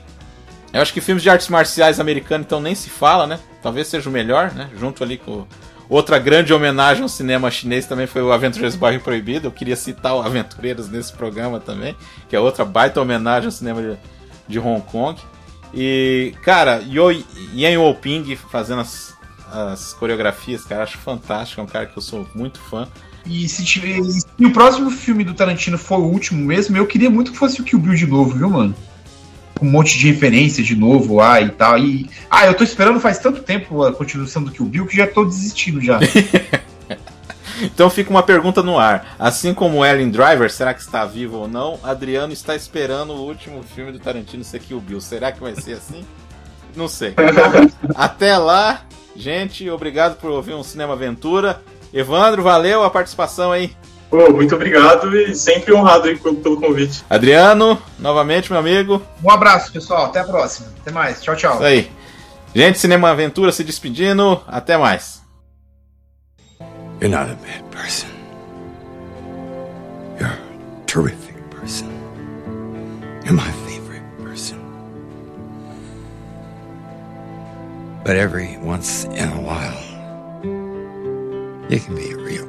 Eu acho que filmes de artes marciais americanos, então nem se fala, né? Talvez seja o melhor, né? Junto ali com. Outra grande homenagem ao cinema chinês também foi o Aventureiros do Bairro Proibido. Eu queria citar o Aventureiros nesse programa também, que é outra baita homenagem ao cinema de, de Hong Kong. E, cara, Yo, Yan Woping fazendo as, as coreografias, cara, acho fantástico. É um cara que eu sou muito fã. E se, tiver, se o próximo filme do Tarantino for o último mesmo, eu queria muito que fosse o Kill Bill de novo, viu, mano? Com um monte de referência de novo lá e tal. E, ah, eu tô esperando faz tanto tempo a continuação do Kill Bill que já tô desistindo já. Então fica uma pergunta no ar. Assim como Ellen Driver, será que está vivo ou não? Adriano está esperando o último filme do Tarantino ser Kill Bill. Será que vai ser assim? Não sei. Então, até lá, gente. Obrigado por ouvir um Cinema Aventura. Evandro, valeu a participação aí. Pô, muito obrigado e sempre honrado aí pelo, convite. Adriano, novamente, meu amigo. Um abraço, pessoal. Até a próxima. Até mais. Tchau, tchau. Isso aí. Gente, Cinema Aventura se despedindo. Até mais. You're not a bad person. You're a terrific person. You're my favorite person. But every once in a while, you can be real